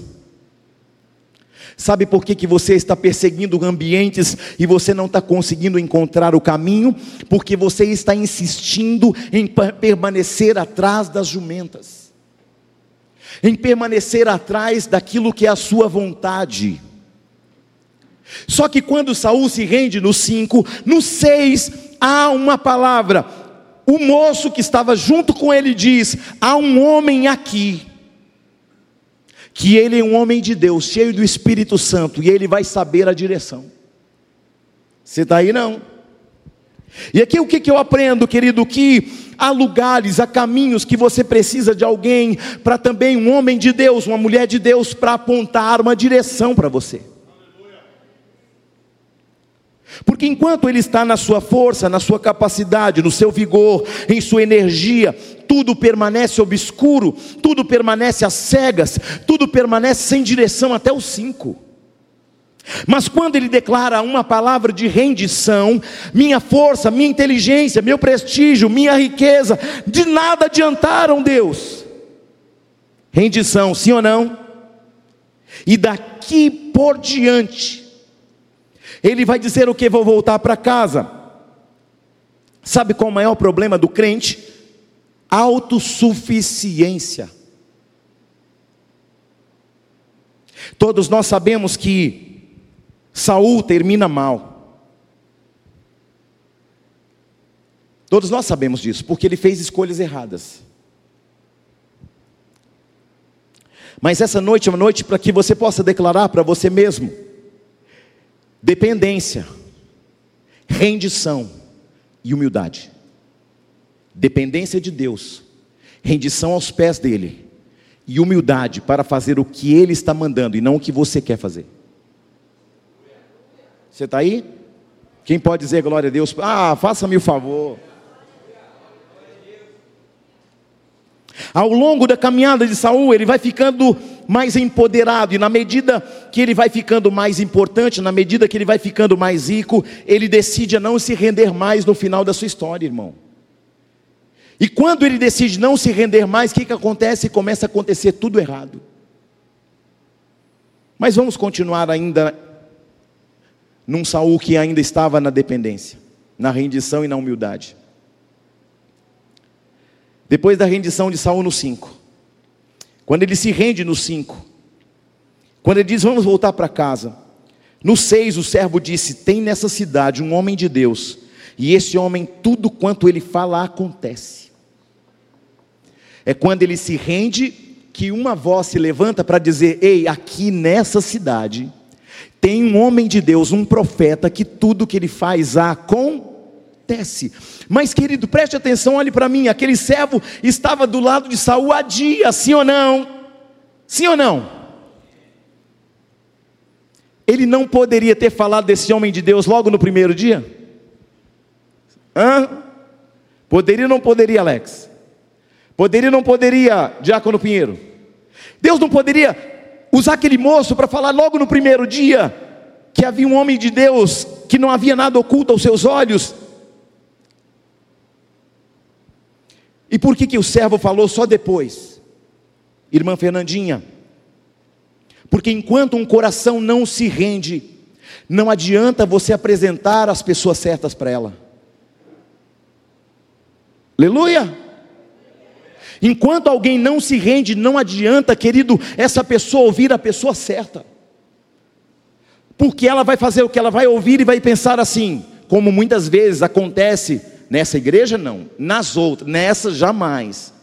Sabe por que, que você está perseguindo ambientes e você não está conseguindo encontrar o caminho? Porque você está insistindo em permanecer atrás das jumentas, em permanecer atrás daquilo que é a sua vontade. Só que quando Saul se rende no 5, no 6 há uma palavra: o moço que estava junto com ele diz: Há um homem aqui, que ele é um homem de Deus, cheio do Espírito Santo, e ele vai saber a direção. Você está aí não? E aqui o que, que eu aprendo, querido? Que há lugares, há caminhos que você precisa de alguém para também um homem de Deus, uma mulher de Deus, para apontar uma direção para você. Porque enquanto ele está na sua força, na sua capacidade, no seu vigor, em sua energia, tudo permanece obscuro, tudo permanece às cegas, tudo permanece sem direção até os cinco. Mas quando ele declara uma palavra de rendição, minha força, minha inteligência, meu prestígio, minha riqueza, de nada adiantaram Deus. Rendição, sim ou não? E daqui por diante, ele vai dizer o que? Vou voltar para casa. Sabe qual é o maior problema do crente? Autossuficiência. Todos nós sabemos que Saul termina mal. Todos nós sabemos disso, porque ele fez escolhas erradas. Mas essa noite é uma noite para que você possa declarar para você mesmo: Dependência, rendição e humildade. Dependência de Deus, rendição aos pés dele e humildade para fazer o que ele está mandando e não o que você quer fazer. Você está aí? Quem pode dizer glória a Deus? Ah, faça-me o favor. Ao longo da caminhada de Saul, ele vai ficando mais empoderado, e na medida que ele vai ficando mais importante, na medida que ele vai ficando mais rico, ele decide não se render mais no final da sua história, irmão. E quando ele decide não se render mais, o que, que acontece? Começa a acontecer tudo errado. Mas vamos continuar ainda num Saul que ainda estava na dependência, na rendição e na humildade. Depois da rendição de Saul no 5, quando ele se rende no 5, quando ele diz vamos voltar para casa, no 6 o servo disse: Tem nessa cidade um homem de Deus, e esse homem, tudo quanto ele fala, acontece. É quando ele se rende que uma voz se levanta para dizer: Ei, aqui nessa cidade tem um homem de Deus, um profeta, que tudo que ele faz acontece. Mas, querido, preste atenção, olhe para mim: aquele servo estava do lado de Saul há dias, sim ou não? Sim ou não? Ele não poderia ter falado desse homem de Deus logo no primeiro dia? Hã? Poderia ou não poderia, Alex? Poderia ou não poderia, Diácono Pinheiro? Deus não poderia usar aquele moço para falar logo no primeiro dia que havia um homem de Deus que não havia nada oculto aos seus olhos. E por que, que o servo falou só depois? Irmã Fernandinha, porque enquanto um coração não se rende, não adianta você apresentar as pessoas certas para ela. Aleluia! Enquanto alguém não se rende, não adianta, querido, essa pessoa ouvir a pessoa certa. Porque ela vai fazer o que ela vai ouvir e vai pensar assim, como muitas vezes acontece nessa igreja, não, nas outras, nessa jamais.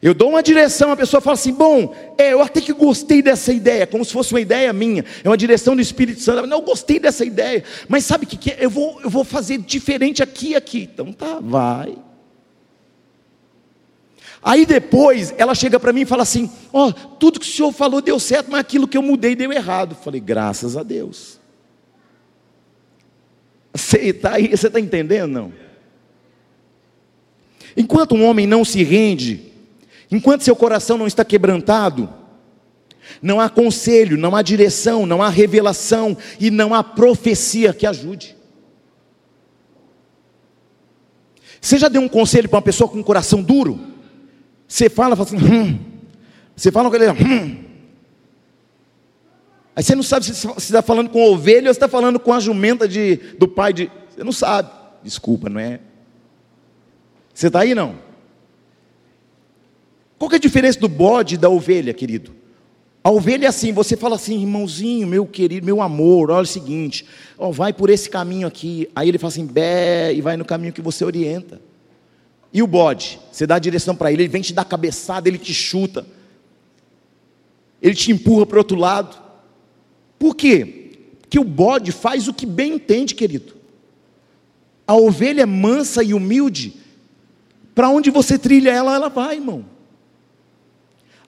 Eu dou uma direção, a pessoa fala assim: bom, é, eu até que gostei dessa ideia, como se fosse uma ideia minha, é uma direção do Espírito Santo. Não, eu gostei dessa ideia, mas sabe o que, que é? Eu vou, eu vou fazer diferente aqui e aqui. Então tá, vai. Aí depois ela chega para mim e fala assim: Ó, oh, tudo que o senhor falou deu certo, mas aquilo que eu mudei deu errado. Eu falei, graças a Deus. Você está aí, você está entendendo? Não? Enquanto um homem não se rende, enquanto seu coração não está quebrantado, não há conselho, não há direção, não há revelação e não há profecia que ajude. Você já deu um conselho para uma pessoa com um coração duro? Você fala, fala assim, hum. Você fala com ele, hum. Aí você não sabe se está falando com ovelha ou se está falando com a jumenta de, do pai de. Você não sabe. Desculpa, não é? Você está aí não? Qual que é a diferença do bode e da ovelha, querido? A ovelha é assim, você fala assim, irmãozinho, meu querido, meu amor, olha o seguinte, ó, vai por esse caminho aqui. Aí ele fala assim, bé, e vai no caminho que você orienta. E o bode? Você dá a direção para ele, ele vem te dar cabeçada, ele te chuta, ele te empurra para o outro lado. Por quê? Porque o bode faz o que bem entende, querido. A ovelha é mansa e humilde, para onde você trilha ela, ela vai, irmão.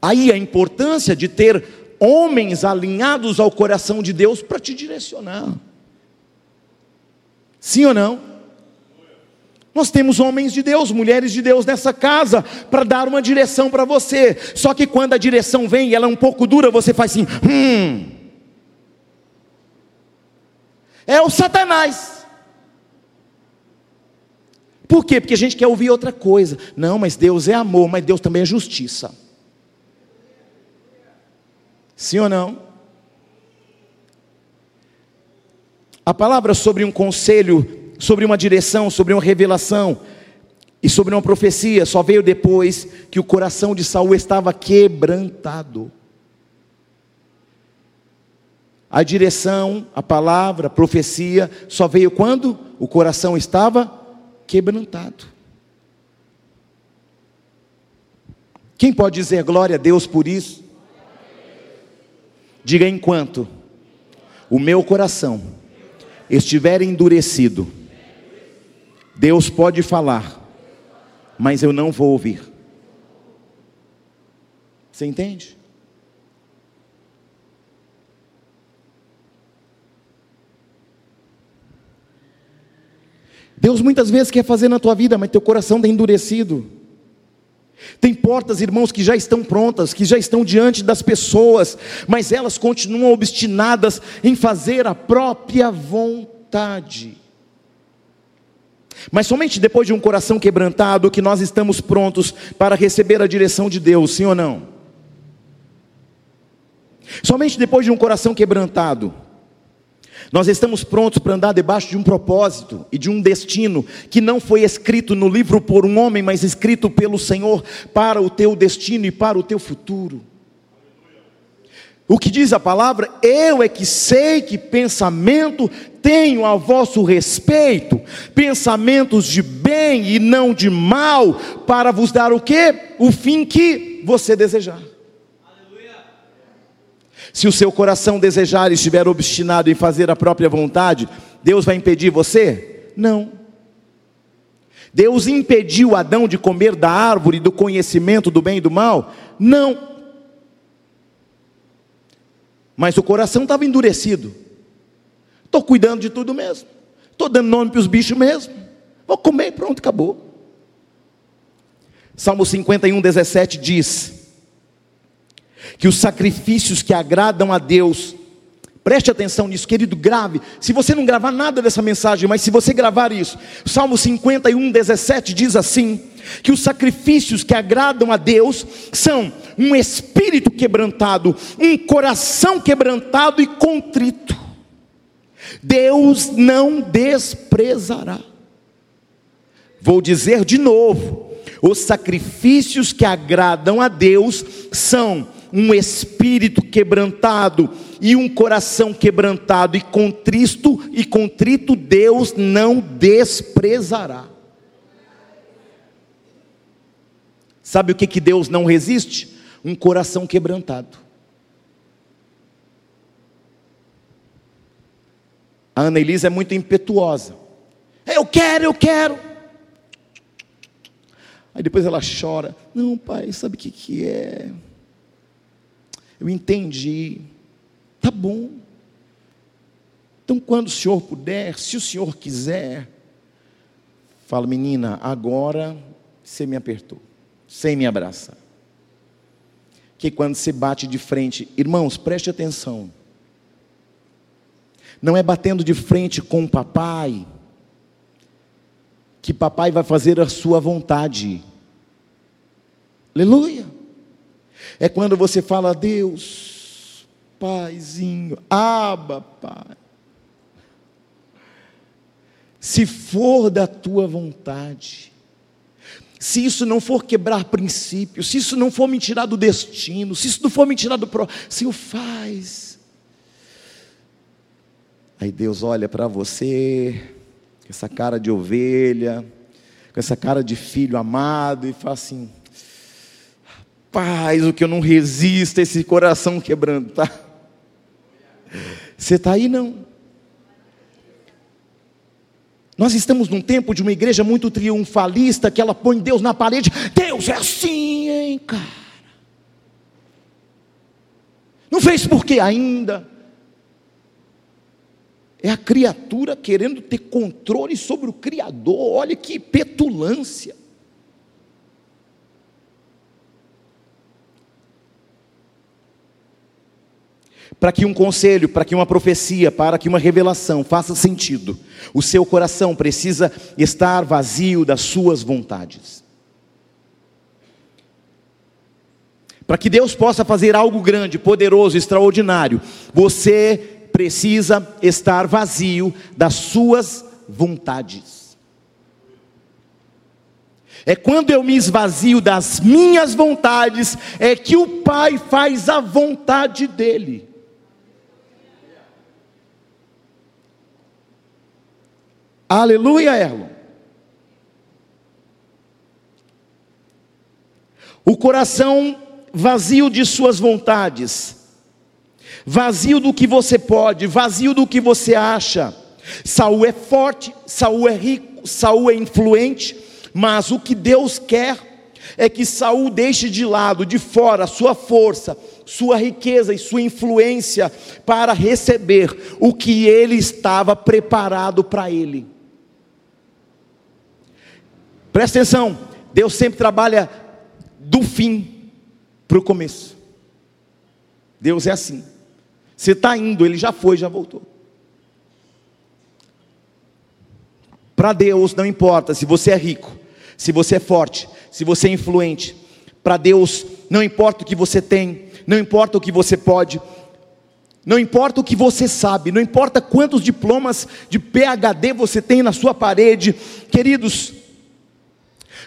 Aí a importância de ter homens alinhados ao coração de Deus para te direcionar. Sim ou não? Nós temos homens de Deus, mulheres de Deus nessa casa para dar uma direção para você. Só que quando a direção vem e ela é um pouco dura, você faz assim: hum. É o Satanás. Por quê? Porque a gente quer ouvir outra coisa. Não, mas Deus é amor, mas Deus também é justiça. Sim ou não? A palavra sobre um conselho sobre uma direção, sobre uma revelação e sobre uma profecia, só veio depois que o coração de Saul estava quebrantado. A direção, a palavra, a profecia só veio quando o coração estava quebrantado. Quem pode dizer glória a Deus por isso? Diga enquanto o meu coração estiver endurecido, Deus pode falar, mas eu não vou ouvir. Você entende? Deus muitas vezes quer fazer na tua vida, mas teu coração está endurecido. Tem portas, irmãos, que já estão prontas, que já estão diante das pessoas, mas elas continuam obstinadas em fazer a própria vontade. Mas somente depois de um coração quebrantado que nós estamos prontos para receber a direção de Deus, sim ou não? Somente depois de um coração quebrantado, nós estamos prontos para andar debaixo de um propósito e de um destino que não foi escrito no livro por um homem, mas escrito pelo Senhor para o teu destino e para o teu futuro. O que diz a palavra? Eu é que sei que pensamento tenho a vosso respeito, pensamentos de bem e não de mal, para vos dar o que? O fim que você desejar. Se o seu coração desejar e estiver obstinado em fazer a própria vontade, Deus vai impedir você? Não. Deus impediu Adão de comer da árvore do conhecimento do bem e do mal? Não. Mas o coração estava endurecido. Estou cuidando de tudo mesmo. Estou dando nome para os bichos mesmo. Vou comer, pronto, acabou. Salmo 51, 17 diz: que os sacrifícios que agradam a Deus, preste atenção nisso, querido, grave. Se você não gravar nada dessa mensagem, mas se você gravar isso, Salmo 51, 17 diz assim: que os sacrifícios que agradam a Deus são um espírito quebrantado, um coração quebrantado e contrito. Deus não desprezará. Vou dizer de novo: os sacrifícios que agradam a Deus são um espírito quebrantado e um coração quebrantado e contristo e contrito Deus não desprezará. Sabe o que, que Deus não resiste? Um coração quebrantado. A Ana Elisa é muito impetuosa. Eu quero, eu quero. Aí depois ela chora. Não, pai, sabe o que, que é? Eu entendi. Tá bom. Então, quando o senhor puder, se o senhor quiser, fala, menina, agora você me apertou, sem me abraçar. Que quando você bate de frente, irmãos, preste atenção. Não é batendo de frente com o papai, que papai vai fazer a sua vontade. Aleluia. É quando você fala, Deus, Paizinho, aba, Pai. Se for da tua vontade, se isso não for quebrar princípios, se isso não for me tirar do destino, se isso não for me tirar do pro, Senhor faz. Aí Deus olha para você, com essa cara de ovelha, com essa cara de filho amado, e fala assim: paz, o que eu não resisto, esse coração quebrantar. Você está aí não? Nós estamos num tempo de uma igreja muito triunfalista, que ela põe Deus na parede. Deus é assim, hein, cara. Não fez porque ainda. É a criatura querendo ter controle sobre o Criador. Olha que petulância. Para que um conselho, para que uma profecia, para que uma revelação faça sentido, o seu coração precisa estar vazio das suas vontades. Para que Deus possa fazer algo grande, poderoso, extraordinário, você precisa estar vazio das suas vontades. É quando eu me esvazio das minhas vontades, é que o Pai faz a vontade dEle. Aleluia, Erlon. O coração vazio de suas vontades, vazio do que você pode, vazio do que você acha. Saul é forte, Saul é rico, Saul é influente, mas o que Deus quer é que Saul deixe de lado, de fora, sua força, sua riqueza e sua influência para receber o que ele estava preparado para ele. Presta atenção, Deus sempre trabalha do fim para o começo. Deus é assim. Você está indo, ele já foi, já voltou. Para Deus não importa se você é rico, se você é forte, se você é influente. Para Deus não importa o que você tem, não importa o que você pode, não importa o que você sabe, não importa quantos diplomas de PhD você tem na sua parede, queridos.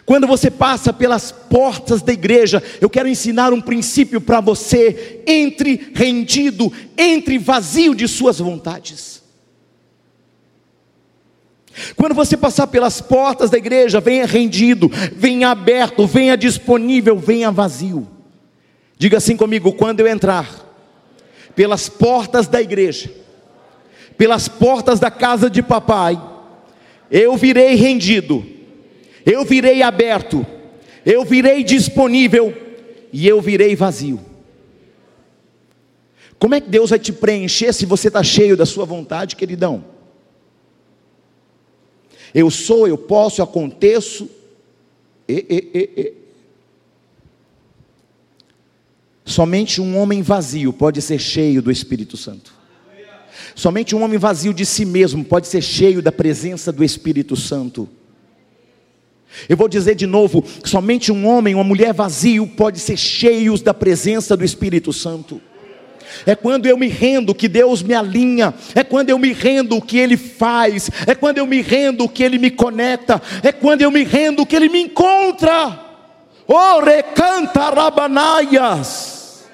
Quando você passa pelas portas da igreja, eu quero ensinar um princípio para você: entre rendido, entre vazio de suas vontades. Quando você passar pelas portas da igreja, venha rendido, venha aberto, venha disponível, venha vazio. Diga assim comigo: quando eu entrar pelas portas da igreja, pelas portas da casa de papai, eu virei rendido, eu virei aberto, eu virei disponível e eu virei vazio. Como é que Deus vai te preencher se você está cheio da sua vontade, queridão? Eu sou, eu posso, eu aconteço. E, e, e, Somente um homem vazio pode ser cheio do Espírito Santo. Somente um homem vazio de si mesmo pode ser cheio da presença do Espírito Santo. Eu vou dizer de novo: somente um homem, uma mulher vazio pode ser cheios da presença do Espírito Santo. É quando eu me rendo que Deus me alinha, é quando eu me rendo que Ele faz, é quando eu me rendo que Ele me conecta, é quando eu me rendo que Ele me encontra. Oh, recanta rabanaias.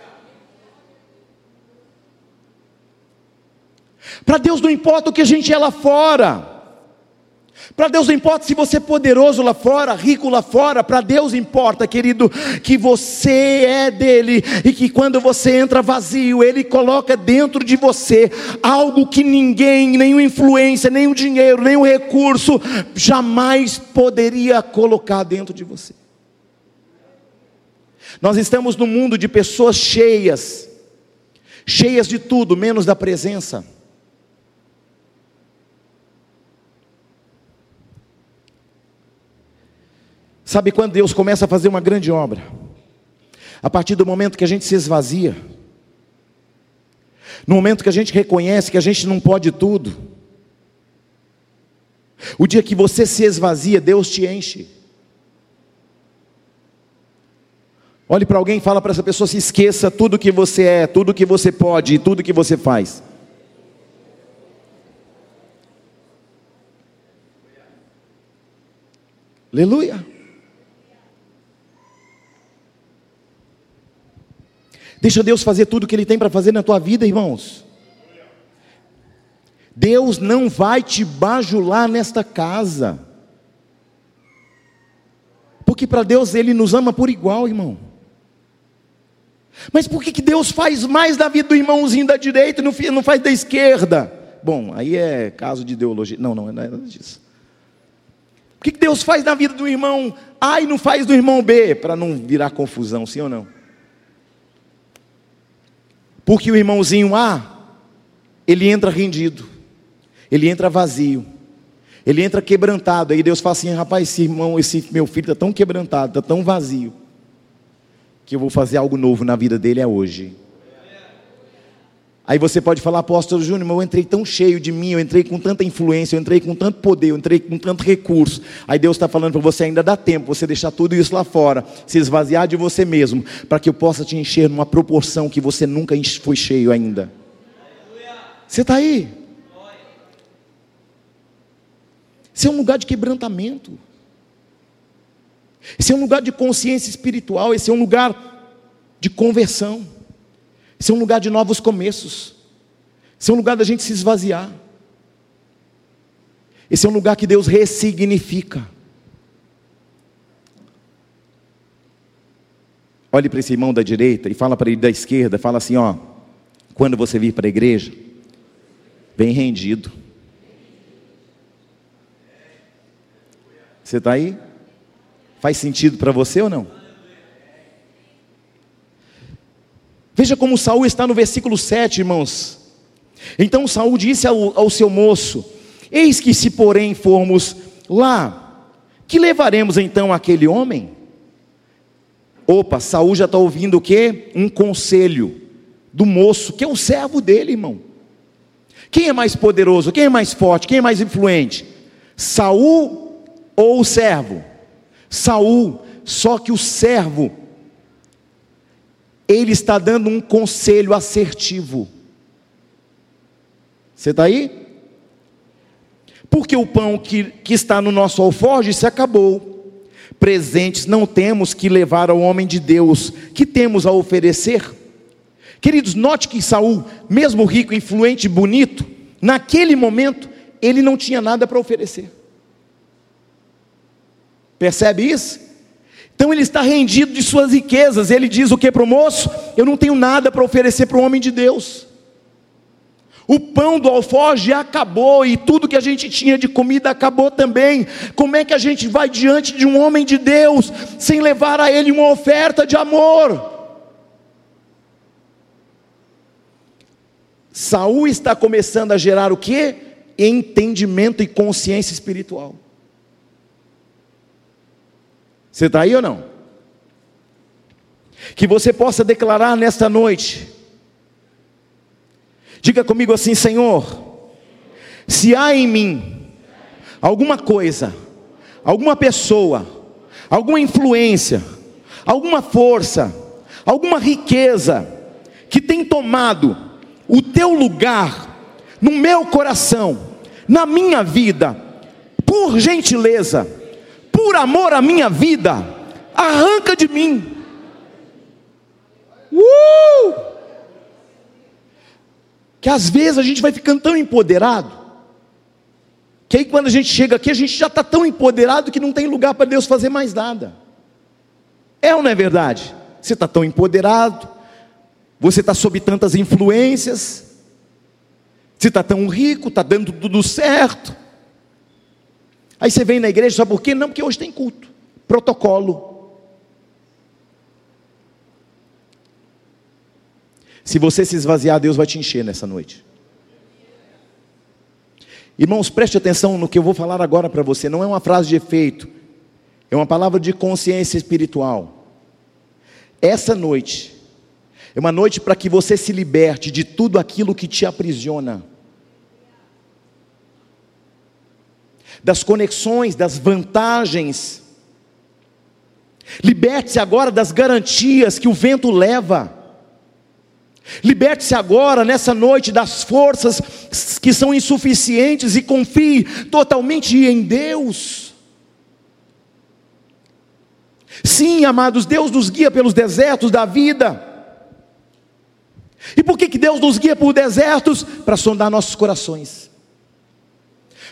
Para Deus não importa o que a gente é lá fora. Para Deus não importa se você é poderoso lá fora, rico lá fora, para Deus importa, querido, que você é dele e que quando você entra vazio, ele coloca dentro de você algo que ninguém, nenhuma influência, nenhum dinheiro, nenhum recurso jamais poderia colocar dentro de você. Nós estamos num mundo de pessoas cheias, cheias de tudo, menos da presença. Sabe quando Deus começa a fazer uma grande obra? A partir do momento que a gente se esvazia, no momento que a gente reconhece que a gente não pode tudo, o dia que você se esvazia, Deus te enche. Olhe para alguém e fala para essa pessoa: se esqueça tudo que você é, tudo que você pode e tudo que você faz. Aleluia. Deixa Deus fazer tudo o que Ele tem para fazer na tua vida, irmãos. Deus não vai te bajular nesta casa. Porque para Deus Ele nos ama por igual, irmão. Mas por que, que Deus faz mais da vida do irmãozinho da direita e não faz da esquerda? Bom, aí é caso de ideologia. Não, não, não é nada disso. Por que, que Deus faz na vida do irmão A e não faz do irmão B? Para não virar confusão, sim ou não? Porque o irmãozinho A, ele entra rendido, ele entra vazio, ele entra quebrantado. Aí Deus fala assim: rapaz, esse irmão, esse meu filho está tão quebrantado, está tão vazio que eu vou fazer algo novo na vida dele é hoje. Aí você pode falar, apóstolo Júnior, eu entrei tão cheio de mim, eu entrei com tanta influência, eu entrei com tanto poder, eu entrei com tanto recurso. Aí Deus está falando para você, ainda dá tempo, você deixar tudo isso lá fora, se esvaziar de você mesmo, para que eu possa te encher numa proporção que você nunca foi cheio ainda. Você está aí? Esse é um lugar de quebrantamento. Esse é um lugar de consciência espiritual, esse é um lugar de conversão, esse é um lugar de novos começos, esse é um lugar da gente se esvaziar, esse é um lugar que Deus ressignifica. Olhe para esse irmão da direita e fala para ele da esquerda, fala assim, ó, quando você vir para a igreja, bem rendido. Você está aí? Faz sentido para você ou não? Veja como Saul está no versículo 7, irmãos. Então Saul disse ao, ao seu moço: Eis que se porém formos lá, que levaremos então aquele homem? Opa, Saul já está ouvindo o quê? Um conselho do moço, que é o servo dele, irmão. Quem é mais poderoso? Quem é mais forte? Quem é mais influente? Saul ou o servo? Saul. Só que o servo ele está dando um conselho assertivo. Você está aí? Porque o pão que, que está no nosso alforje se acabou. Presentes não temos que levar ao homem de Deus, que temos a oferecer. Queridos, note que Saul, mesmo rico, influente, bonito, naquele momento ele não tinha nada para oferecer. Percebe isso? Então ele está rendido de suas riquezas. Ele diz o que para o moço? Eu não tenho nada para oferecer para o homem de Deus. O pão do alforje acabou e tudo que a gente tinha de comida acabou também. Como é que a gente vai diante de um homem de Deus sem levar a ele uma oferta de amor? Saul está começando a gerar o que? Entendimento e consciência espiritual. Você está aí ou não? Que você possa declarar nesta noite. Diga comigo assim, Senhor, se há em mim alguma coisa, alguma pessoa, alguma influência, alguma força, alguma riqueza que tem tomado o teu lugar no meu coração, na minha vida, por gentileza, por amor à minha vida, arranca de mim. Uh! Que às vezes a gente vai ficando tão empoderado, que aí quando a gente chega aqui, a gente já está tão empoderado que não tem lugar para Deus fazer mais nada. É ou não é verdade? Você está tão empoderado, você está sob tantas influências, você está tão rico, está dando tudo certo. Aí você vem na igreja, sabe por quê? Não, porque hoje tem culto, protocolo. Se você se esvaziar, Deus vai te encher nessa noite. Irmãos, preste atenção no que eu vou falar agora para você. Não é uma frase de efeito, é uma palavra de consciência espiritual. Essa noite é uma noite para que você se liberte de tudo aquilo que te aprisiona. Das conexões, das vantagens. Liberte-se agora das garantias que o vento leva. Liberte-se agora, nessa noite, das forças que são insuficientes e confie totalmente em Deus. Sim, amados, Deus nos guia pelos desertos da vida. E por que, que Deus nos guia por desertos? Para sondar nossos corações.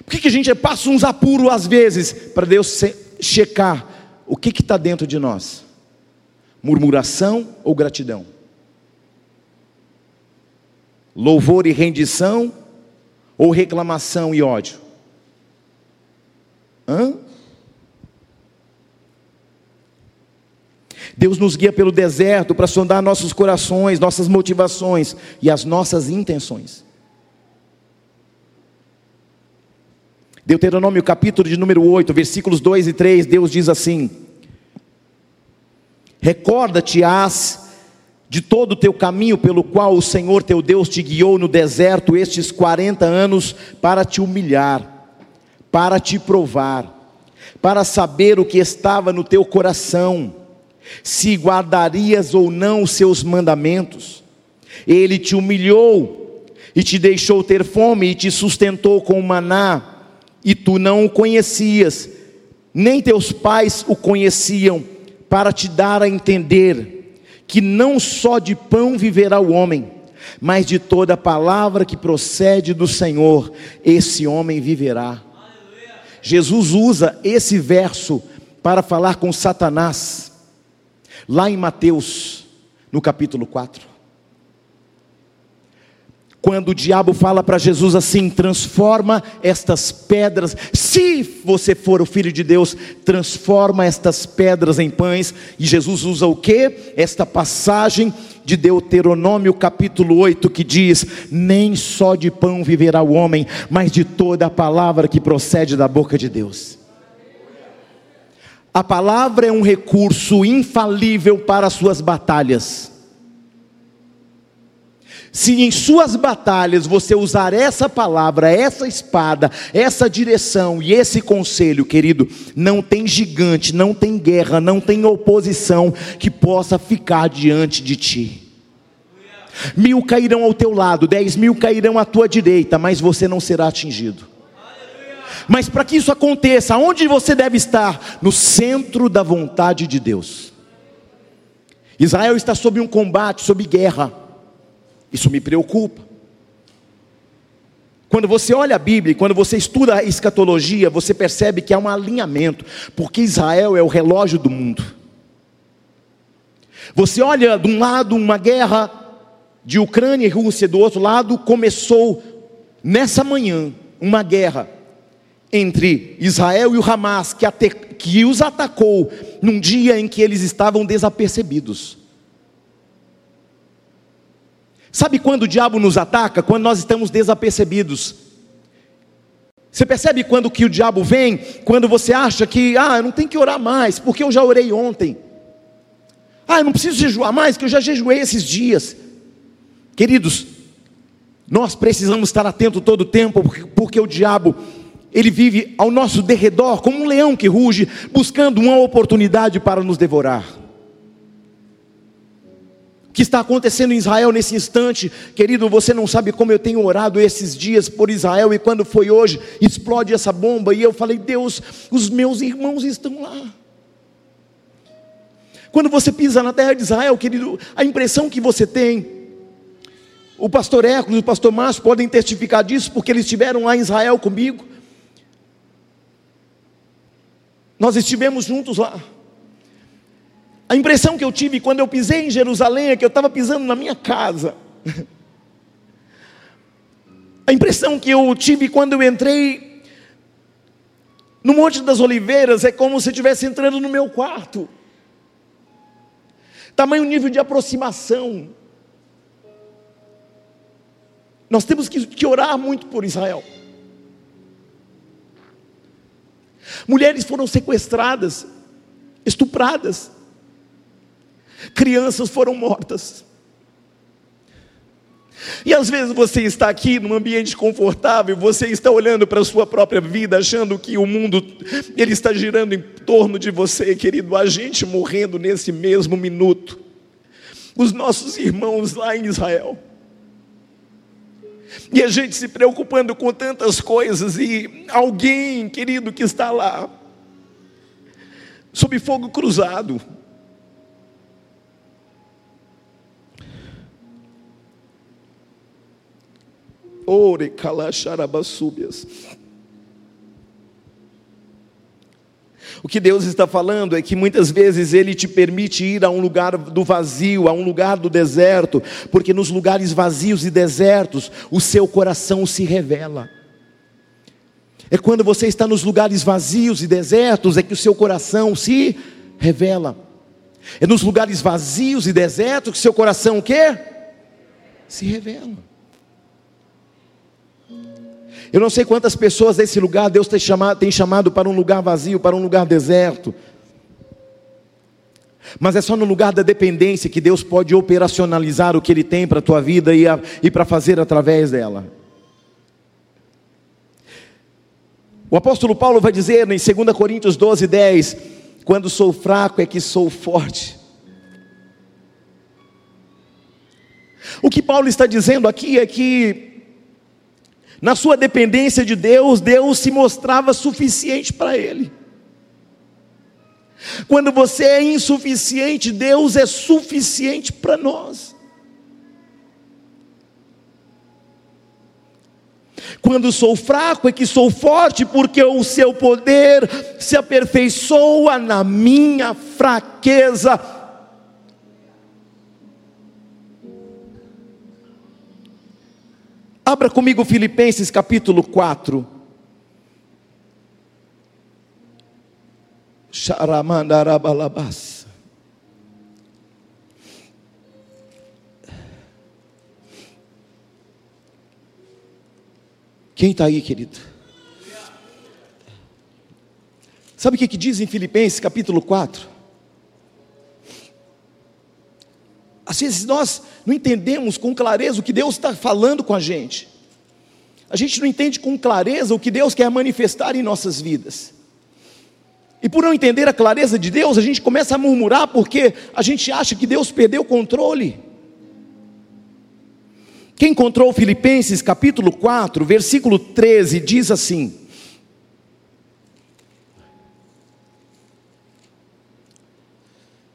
Por que, que a gente passa uns apuros às vezes para Deus checar o que está dentro de nós? Murmuração ou gratidão? Louvor e rendição ou reclamação e ódio? Hã? Deus nos guia pelo deserto para sondar nossos corações, nossas motivações e as nossas intenções. Deuteronômio capítulo de número 8, versículos 2 e 3, Deus diz assim: Recorda-te-ás de todo o teu caminho pelo qual o Senhor teu Deus te guiou no deserto estes 40 anos para te humilhar, para te provar, para saber o que estava no teu coração, se guardarias ou não os seus mandamentos. Ele te humilhou e te deixou ter fome e te sustentou com maná e tu não o conhecias, nem teus pais o conheciam, para te dar a entender que não só de pão viverá o homem, mas de toda palavra que procede do Senhor, esse homem viverá. Jesus usa esse verso para falar com Satanás, lá em Mateus, no capítulo 4 quando o diabo fala para Jesus assim: transforma estas pedras, se você for o filho de Deus, transforma estas pedras em pães. E Jesus usa o que? Esta passagem de Deuteronômio capítulo 8 que diz: Nem só de pão viverá o homem, mas de toda a palavra que procede da boca de Deus. A palavra é um recurso infalível para as suas batalhas. Se em suas batalhas você usar essa palavra, essa espada, essa direção e esse conselho, querido, não tem gigante, não tem guerra, não tem oposição que possa ficar diante de ti. Mil cairão ao teu lado, dez mil cairão à tua direita, mas você não será atingido. Mas para que isso aconteça, onde você deve estar? No centro da vontade de Deus. Israel está sob um combate, sob guerra. Isso me preocupa. Quando você olha a Bíblia, quando você estuda a escatologia, você percebe que há um alinhamento, porque Israel é o relógio do mundo. Você olha de um lado uma guerra de Ucrânia e Rússia, do outro lado começou nessa manhã uma guerra entre Israel e o Hamas, que, que os atacou num dia em que eles estavam desapercebidos. Sabe quando o diabo nos ataca? Quando nós estamos desapercebidos. Você percebe quando que o diabo vem? Quando você acha que, ah, eu não tenho que orar mais, porque eu já orei ontem. Ah, eu não preciso jejuar mais, porque eu já jejuei esses dias. Queridos, nós precisamos estar atentos todo o tempo, porque, porque o diabo, ele vive ao nosso derredor como um leão que ruge, buscando uma oportunidade para nos devorar que está acontecendo em Israel nesse instante. Querido, você não sabe como eu tenho orado esses dias por Israel e quando foi hoje, explode essa bomba e eu falei: "Deus, os meus irmãos estão lá". Quando você pisa na terra de Israel, querido, a impressão que você tem o pastor Hércules e o pastor Márcio podem testificar disso, porque eles estiveram lá em Israel comigo. Nós estivemos juntos lá. A impressão que eu tive quando eu pisei em Jerusalém é que eu estava pisando na minha casa. A impressão que eu tive quando eu entrei no Monte das Oliveiras é como se estivesse entrando no meu quarto. Tamanho nível de aproximação. Nós temos que, que orar muito por Israel. Mulheres foram sequestradas, estupradas. Crianças foram mortas. E às vezes você está aqui num ambiente confortável, você está olhando para a sua própria vida, achando que o mundo ele está girando em torno de você, querido, a gente morrendo nesse mesmo minuto. Os nossos irmãos lá em Israel. E a gente se preocupando com tantas coisas e alguém, querido, que está lá sob fogo cruzado, Ore calacharabasúbias. O que Deus está falando é que muitas vezes Ele te permite ir a um lugar do vazio, a um lugar do deserto, porque nos lugares vazios e desertos o seu coração se revela. É quando você está nos lugares vazios e desertos é que o seu coração se revela. É nos lugares vazios e desertos que seu coração o quê? Se revela. Eu não sei quantas pessoas desse lugar Deus tem chamado, tem chamado para um lugar vazio, para um lugar deserto. Mas é só no lugar da dependência que Deus pode operacionalizar o que Ele tem para a tua vida e, e para fazer através dela. O apóstolo Paulo vai dizer em 2 Coríntios 12, 10: Quando sou fraco é que sou forte. O que Paulo está dizendo aqui é que na sua dependência de Deus, Deus se mostrava suficiente para ele. Quando você é insuficiente, Deus é suficiente para nós. Quando sou fraco é que sou forte, porque o seu poder se aperfeiçoa na minha fraqueza. Abra comigo Filipenses capítulo 4. Charamandarabalabas. Quem está aí, querido? Sabe o que, que diz em Filipenses capítulo 4? Às vezes nós não entendemos com clareza o que Deus está falando com a gente. A gente não entende com clareza o que Deus quer manifestar em nossas vidas. E por não entender a clareza de Deus, a gente começa a murmurar porque a gente acha que Deus perdeu o controle. Quem encontrou Filipenses capítulo 4, versículo 13, diz assim: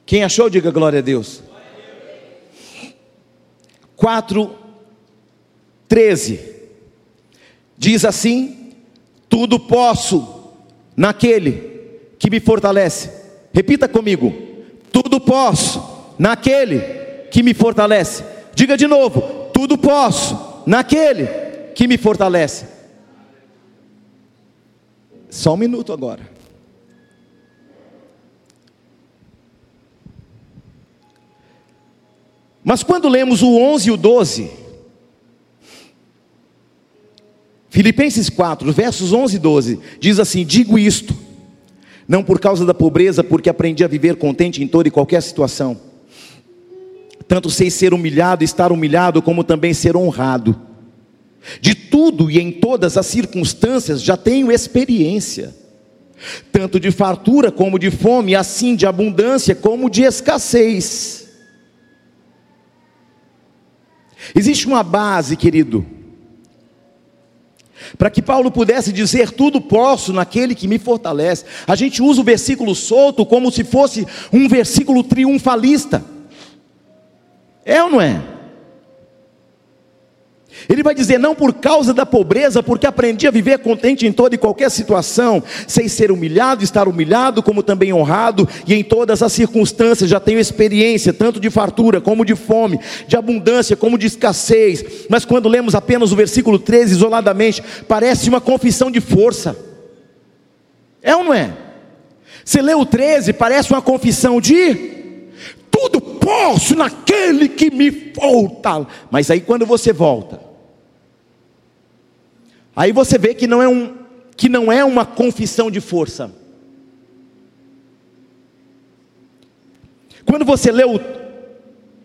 Quem achou, diga glória a Deus. 4, 13. Diz assim: Tudo posso naquele que me fortalece. Repita comigo: Tudo posso naquele que me fortalece. Diga de novo: Tudo posso naquele que me fortalece. Só um minuto agora. Mas quando lemos o 11 e o 12, Filipenses 4, versos 11 e 12, diz assim: Digo isto, não por causa da pobreza, porque aprendi a viver contente em toda e qualquer situação. Tanto sei ser humilhado, estar humilhado, como também ser honrado. De tudo e em todas as circunstâncias já tenho experiência, tanto de fartura como de fome, assim de abundância como de escassez. Existe uma base, querido, para que Paulo pudesse dizer: Tudo posso naquele que me fortalece. A gente usa o versículo solto como se fosse um versículo triunfalista. É ou não é? Ele vai dizer: não por causa da pobreza, porque aprendi a viver contente em toda e qualquer situação, sem ser humilhado, estar humilhado, como também honrado, e em todas as circunstâncias já tenho experiência, tanto de fartura como de fome, de abundância como de escassez. Mas quando lemos apenas o versículo 13 isoladamente, parece uma confissão de força. É ou não é? Você lê o 13, parece uma confissão de tudo posso naquele que me falta. Mas aí quando você volta, aí você vê que não é um que não é uma confissão de força. Quando você lê o,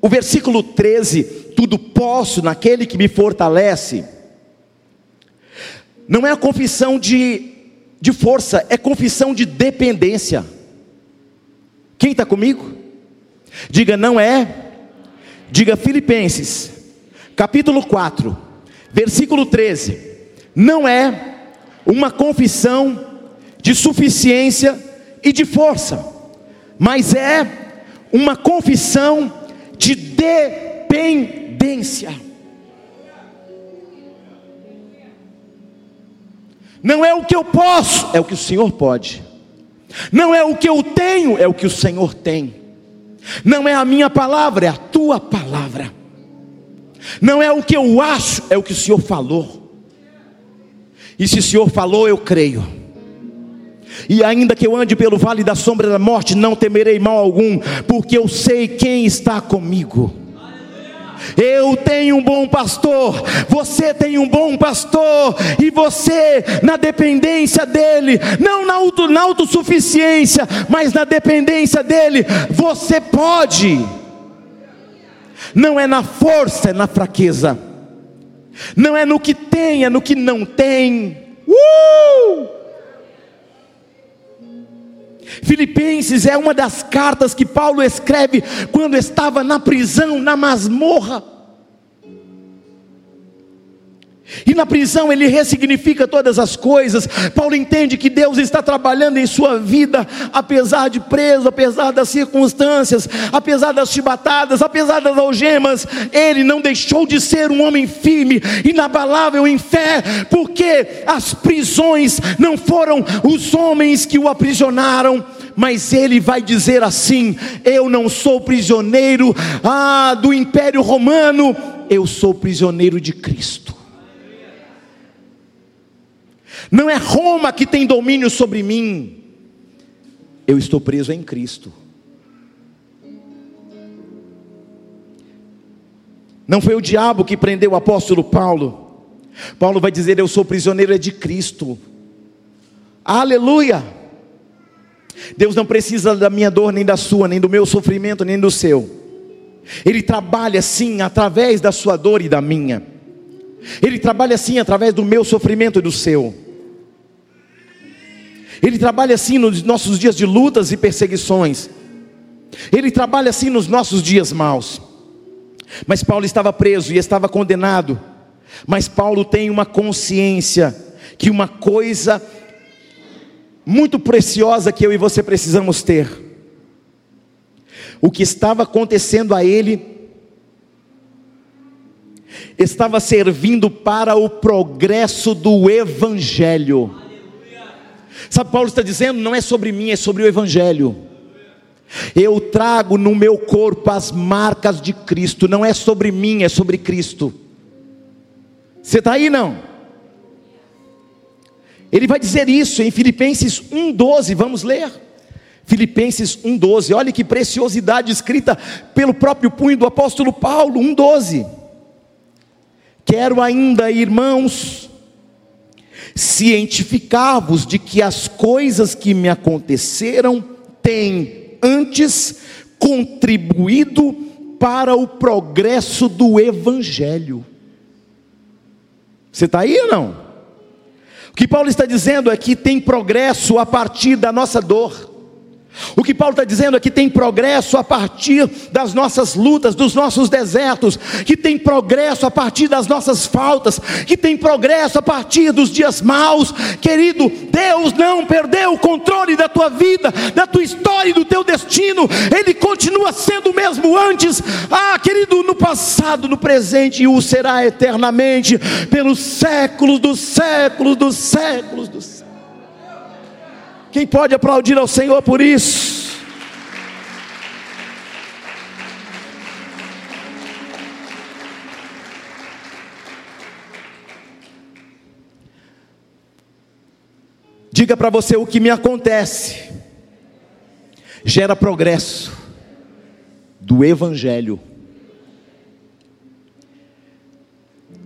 o versículo 13, tudo posso naquele que me fortalece, não é a confissão de, de força, é confissão de dependência. Quem está comigo? Diga, não é. Diga Filipenses, capítulo 4, versículo 13. Não é uma confissão de suficiência e de força, mas é uma confissão de dependência. Não é o que eu posso, é o que o Senhor pode. Não é o que eu tenho, é o que o Senhor tem. Não é a minha palavra, é a tua palavra. Não é o que eu acho, é o que o Senhor falou. E se o Senhor falou, eu creio. E ainda que eu ande pelo vale da sombra da morte, não temerei mal algum, porque eu sei quem está comigo. Eu tenho um bom pastor, você tem um bom pastor, e você, na dependência dele, não na, auto, na autossuficiência, mas na dependência dele, você pode. Não é na força, é na fraqueza. Não é no que tem, é no que não tem. Uh! Filipenses é uma das cartas que Paulo escreve quando estava na prisão, na masmorra. E na prisão ele ressignifica todas as coisas. Paulo entende que Deus está trabalhando em sua vida, apesar de preso, apesar das circunstâncias, apesar das chibatadas, apesar das algemas. Ele não deixou de ser um homem firme, inabalável em fé, porque as prisões não foram os homens que o aprisionaram, mas ele vai dizer assim: Eu não sou prisioneiro ah, do Império Romano, eu sou prisioneiro de Cristo. Não é Roma que tem domínio sobre mim, eu estou preso em Cristo. Não foi o diabo que prendeu o apóstolo Paulo. Paulo vai dizer: Eu sou prisioneiro é de Cristo. Aleluia! Deus não precisa da minha dor, nem da sua, nem do meu sofrimento, nem do seu. Ele trabalha sim através da sua dor e da minha. Ele trabalha assim através do meu sofrimento e do seu. Ele trabalha assim nos nossos dias de lutas e perseguições. Ele trabalha assim nos nossos dias maus. Mas Paulo estava preso e estava condenado. Mas Paulo tem uma consciência que uma coisa muito preciosa que eu e você precisamos ter. O que estava acontecendo a ele estava servindo para o progresso do Evangelho. Sabe, Paulo está dizendo: não é sobre mim, é sobre o Evangelho. Eu trago no meu corpo as marcas de Cristo, não é sobre mim, é sobre Cristo. Você está aí não? Ele vai dizer isso em Filipenses 1,12, vamos ler. Filipenses 1,12, olha que preciosidade escrita pelo próprio punho do apóstolo Paulo, 1,12. Quero ainda, irmãos, cientificar-vos de que as coisas que me aconteceram têm antes contribuído para o progresso do Evangelho. Você está aí ou não? O que Paulo está dizendo é que tem progresso a partir da nossa dor. O que Paulo está dizendo é que tem progresso a partir das nossas lutas, dos nossos desertos, que tem progresso a partir das nossas faltas, que tem progresso a partir dos dias maus. Querido, Deus não perdeu o controle da tua vida, da tua história e do teu destino, Ele continua sendo o mesmo antes, ah, querido, no passado, no presente e o será eternamente, pelos séculos dos séculos dos séculos dos séculos. Quem pode aplaudir ao Senhor por isso? Diga para você o que me acontece. Gera progresso do Evangelho.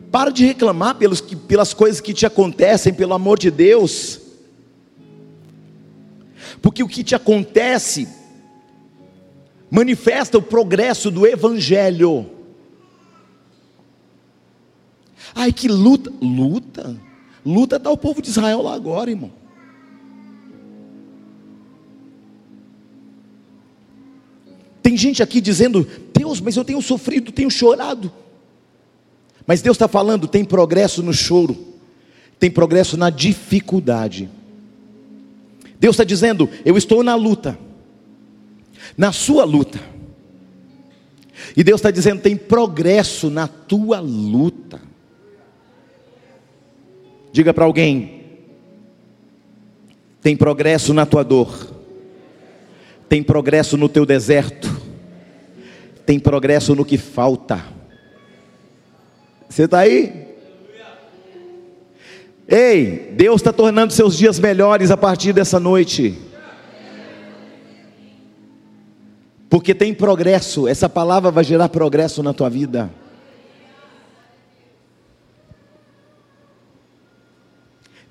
Para de reclamar pelos, pelas coisas que te acontecem, pelo amor de Deus porque o que te acontece manifesta o progresso do Evangelho. Ai, que luta, luta, luta está o povo de Israel lá agora, irmão. Tem gente aqui dizendo, Deus, mas eu tenho sofrido, tenho chorado. Mas Deus está falando, tem progresso no choro, tem progresso na dificuldade. Deus está dizendo: Eu estou na luta, na sua luta. E Deus está dizendo: tem progresso na tua luta. Diga para alguém: tem progresso na tua dor, tem progresso no teu deserto, tem progresso no que falta. Você está aí? Ei, Deus está tornando seus dias melhores a partir dessa noite. Porque tem progresso, essa palavra vai gerar progresso na tua vida.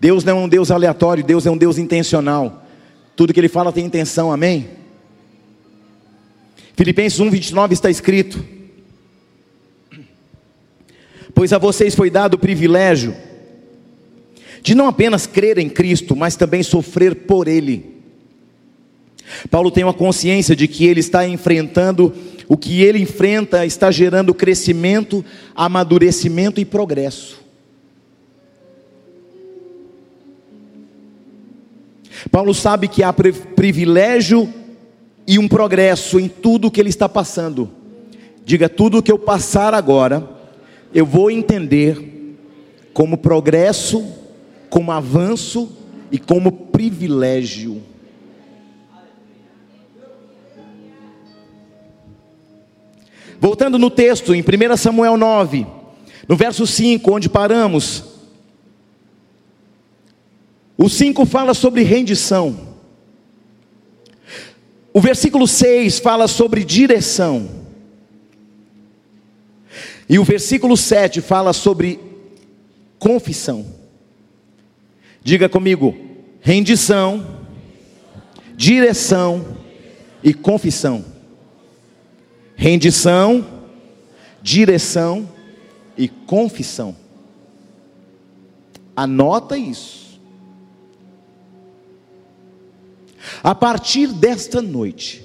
Deus não é um Deus aleatório, Deus é um Deus intencional. Tudo que Ele fala tem intenção, amém? Filipenses 1, 29 está escrito: Pois a vocês foi dado o privilégio de não apenas crer em Cristo, mas também sofrer por Ele. Paulo tem uma consciência de que ele está enfrentando, o que ele enfrenta está gerando crescimento, amadurecimento e progresso. Paulo sabe que há privilégio e um progresso em tudo que ele está passando. Diga: tudo que eu passar agora, eu vou entender como progresso como avanço e como privilégio. Voltando no texto, em 1 Samuel 9, no verso 5, onde paramos, o 5 fala sobre rendição, o versículo 6 fala sobre direção, e o versículo 7 fala sobre confissão. Diga comigo: rendição, direção e confissão. Rendição, direção e confissão. Anota isso. A partir desta noite,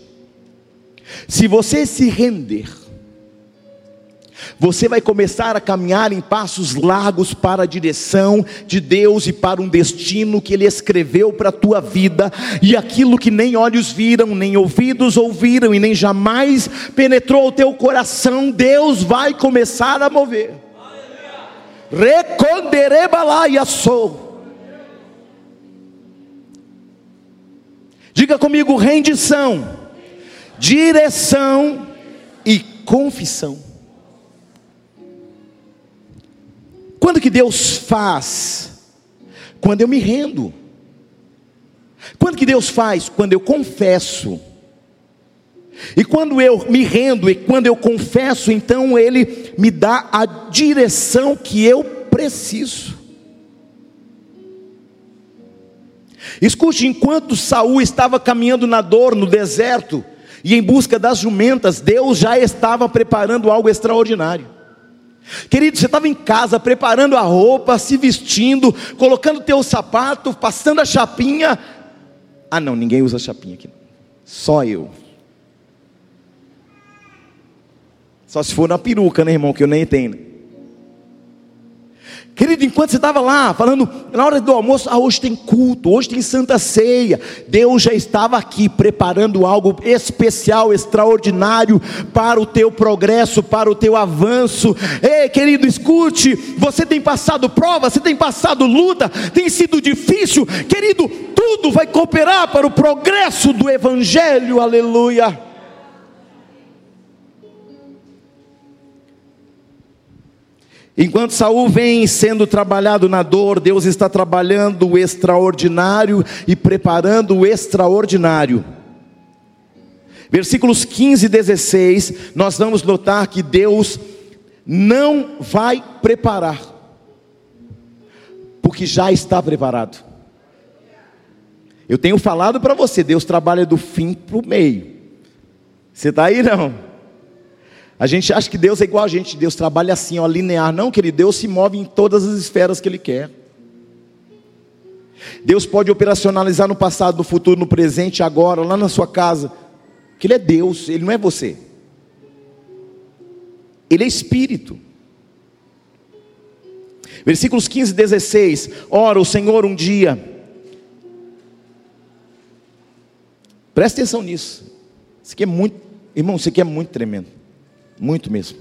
se você se render, você vai começar a caminhar em passos largos para a direção de Deus e para um destino que Ele escreveu para a tua vida, e aquilo que nem olhos viram, nem ouvidos ouviram, e nem jamais penetrou o teu coração, Deus vai começar a mover. sou. Diga comigo: rendição, direção e confissão. Quando que Deus faz? Quando eu me rendo. Quando que Deus faz? Quando eu confesso. E quando eu me rendo e quando eu confesso, então Ele me dá a direção que eu preciso. Escute, enquanto Saul estava caminhando na dor no deserto e em busca das jumentas, Deus já estava preparando algo extraordinário. Querido, você estava em casa preparando a roupa, se vestindo, colocando teu sapato, passando a chapinha. Ah, não, ninguém usa chapinha aqui. Só eu. Só se for na peruca, né, irmão? Que eu nem tenho. Querido, enquanto você estava lá falando, na hora do almoço, ah, hoje tem culto, hoje tem santa ceia, Deus já estava aqui preparando algo especial, extraordinário para o teu progresso, para o teu avanço. Ei, querido, escute, você tem passado prova, você tem passado luta, tem sido difícil, querido, tudo vai cooperar para o progresso do Evangelho, aleluia. Enquanto Saul vem sendo trabalhado na dor, Deus está trabalhando o extraordinário e preparando o extraordinário. Versículos 15 e 16, nós vamos notar que Deus não vai preparar, porque já está preparado. Eu tenho falado para você, Deus trabalha do fim para o meio. Você está aí não? A gente acha que Deus é igual a gente, Deus trabalha assim, ó, linear. Não, querido, Deus se move em todas as esferas que Ele quer. Deus pode operacionalizar no passado, no futuro, no presente, agora, lá na sua casa. Que Ele é Deus, Ele não é você. Ele é Espírito. Versículos 15 e 16. Ora, o Senhor um dia. Presta atenção nisso. Isso aqui é muito, irmão, isso aqui é muito tremendo. Muito mesmo.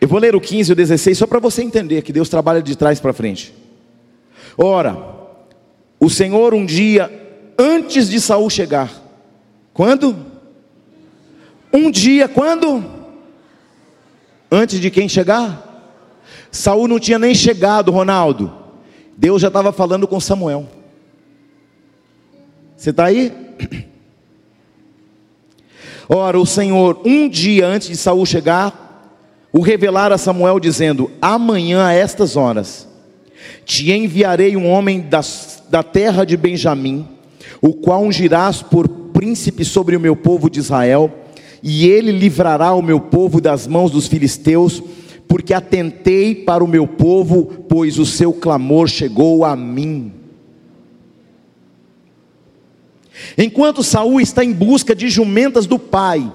Eu vou ler o 15 e o 16 só para você entender que Deus trabalha de trás para frente. Ora, o Senhor um dia antes de Saul chegar. Quando? Um dia quando? Antes de quem chegar? Saul não tinha nem chegado, Ronaldo. Deus já estava falando com Samuel. Você está aí? Ora, o Senhor, um dia antes de Saul chegar, o revelar a Samuel, dizendo: Amanhã a estas horas te enviarei um homem das, da terra de Benjamim, o qual ungirás por príncipe sobre o meu povo de Israel, e ele livrará o meu povo das mãos dos filisteus, porque atentei para o meu povo, pois o seu clamor chegou a mim. Enquanto Saul está em busca de jumentas do pai,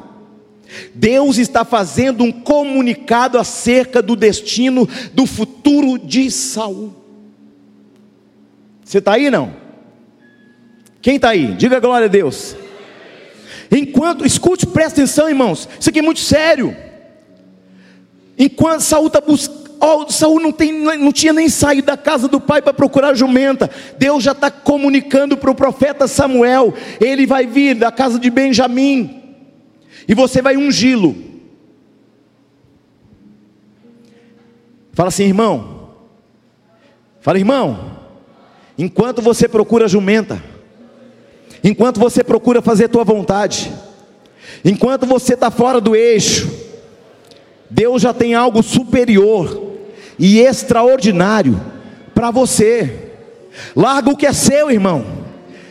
Deus está fazendo um comunicado acerca do destino do futuro de Saul. Você está aí não? Quem está aí? Diga glória a Deus. Enquanto, escute, presta atenção, irmãos. Isso aqui é muito sério. Enquanto Saul está buscando Oh, Saul não, tem, não tinha nem saído da casa do pai para procurar jumenta. Deus já está comunicando para o profeta Samuel. Ele vai vir da casa de Benjamim. E você vai ungí-lo. Fala assim, irmão. Fala, irmão. Enquanto você procura jumenta, enquanto você procura fazer a tua vontade, enquanto você está fora do eixo, Deus já tem algo superior e extraordinário para você. Larga o que é seu, irmão,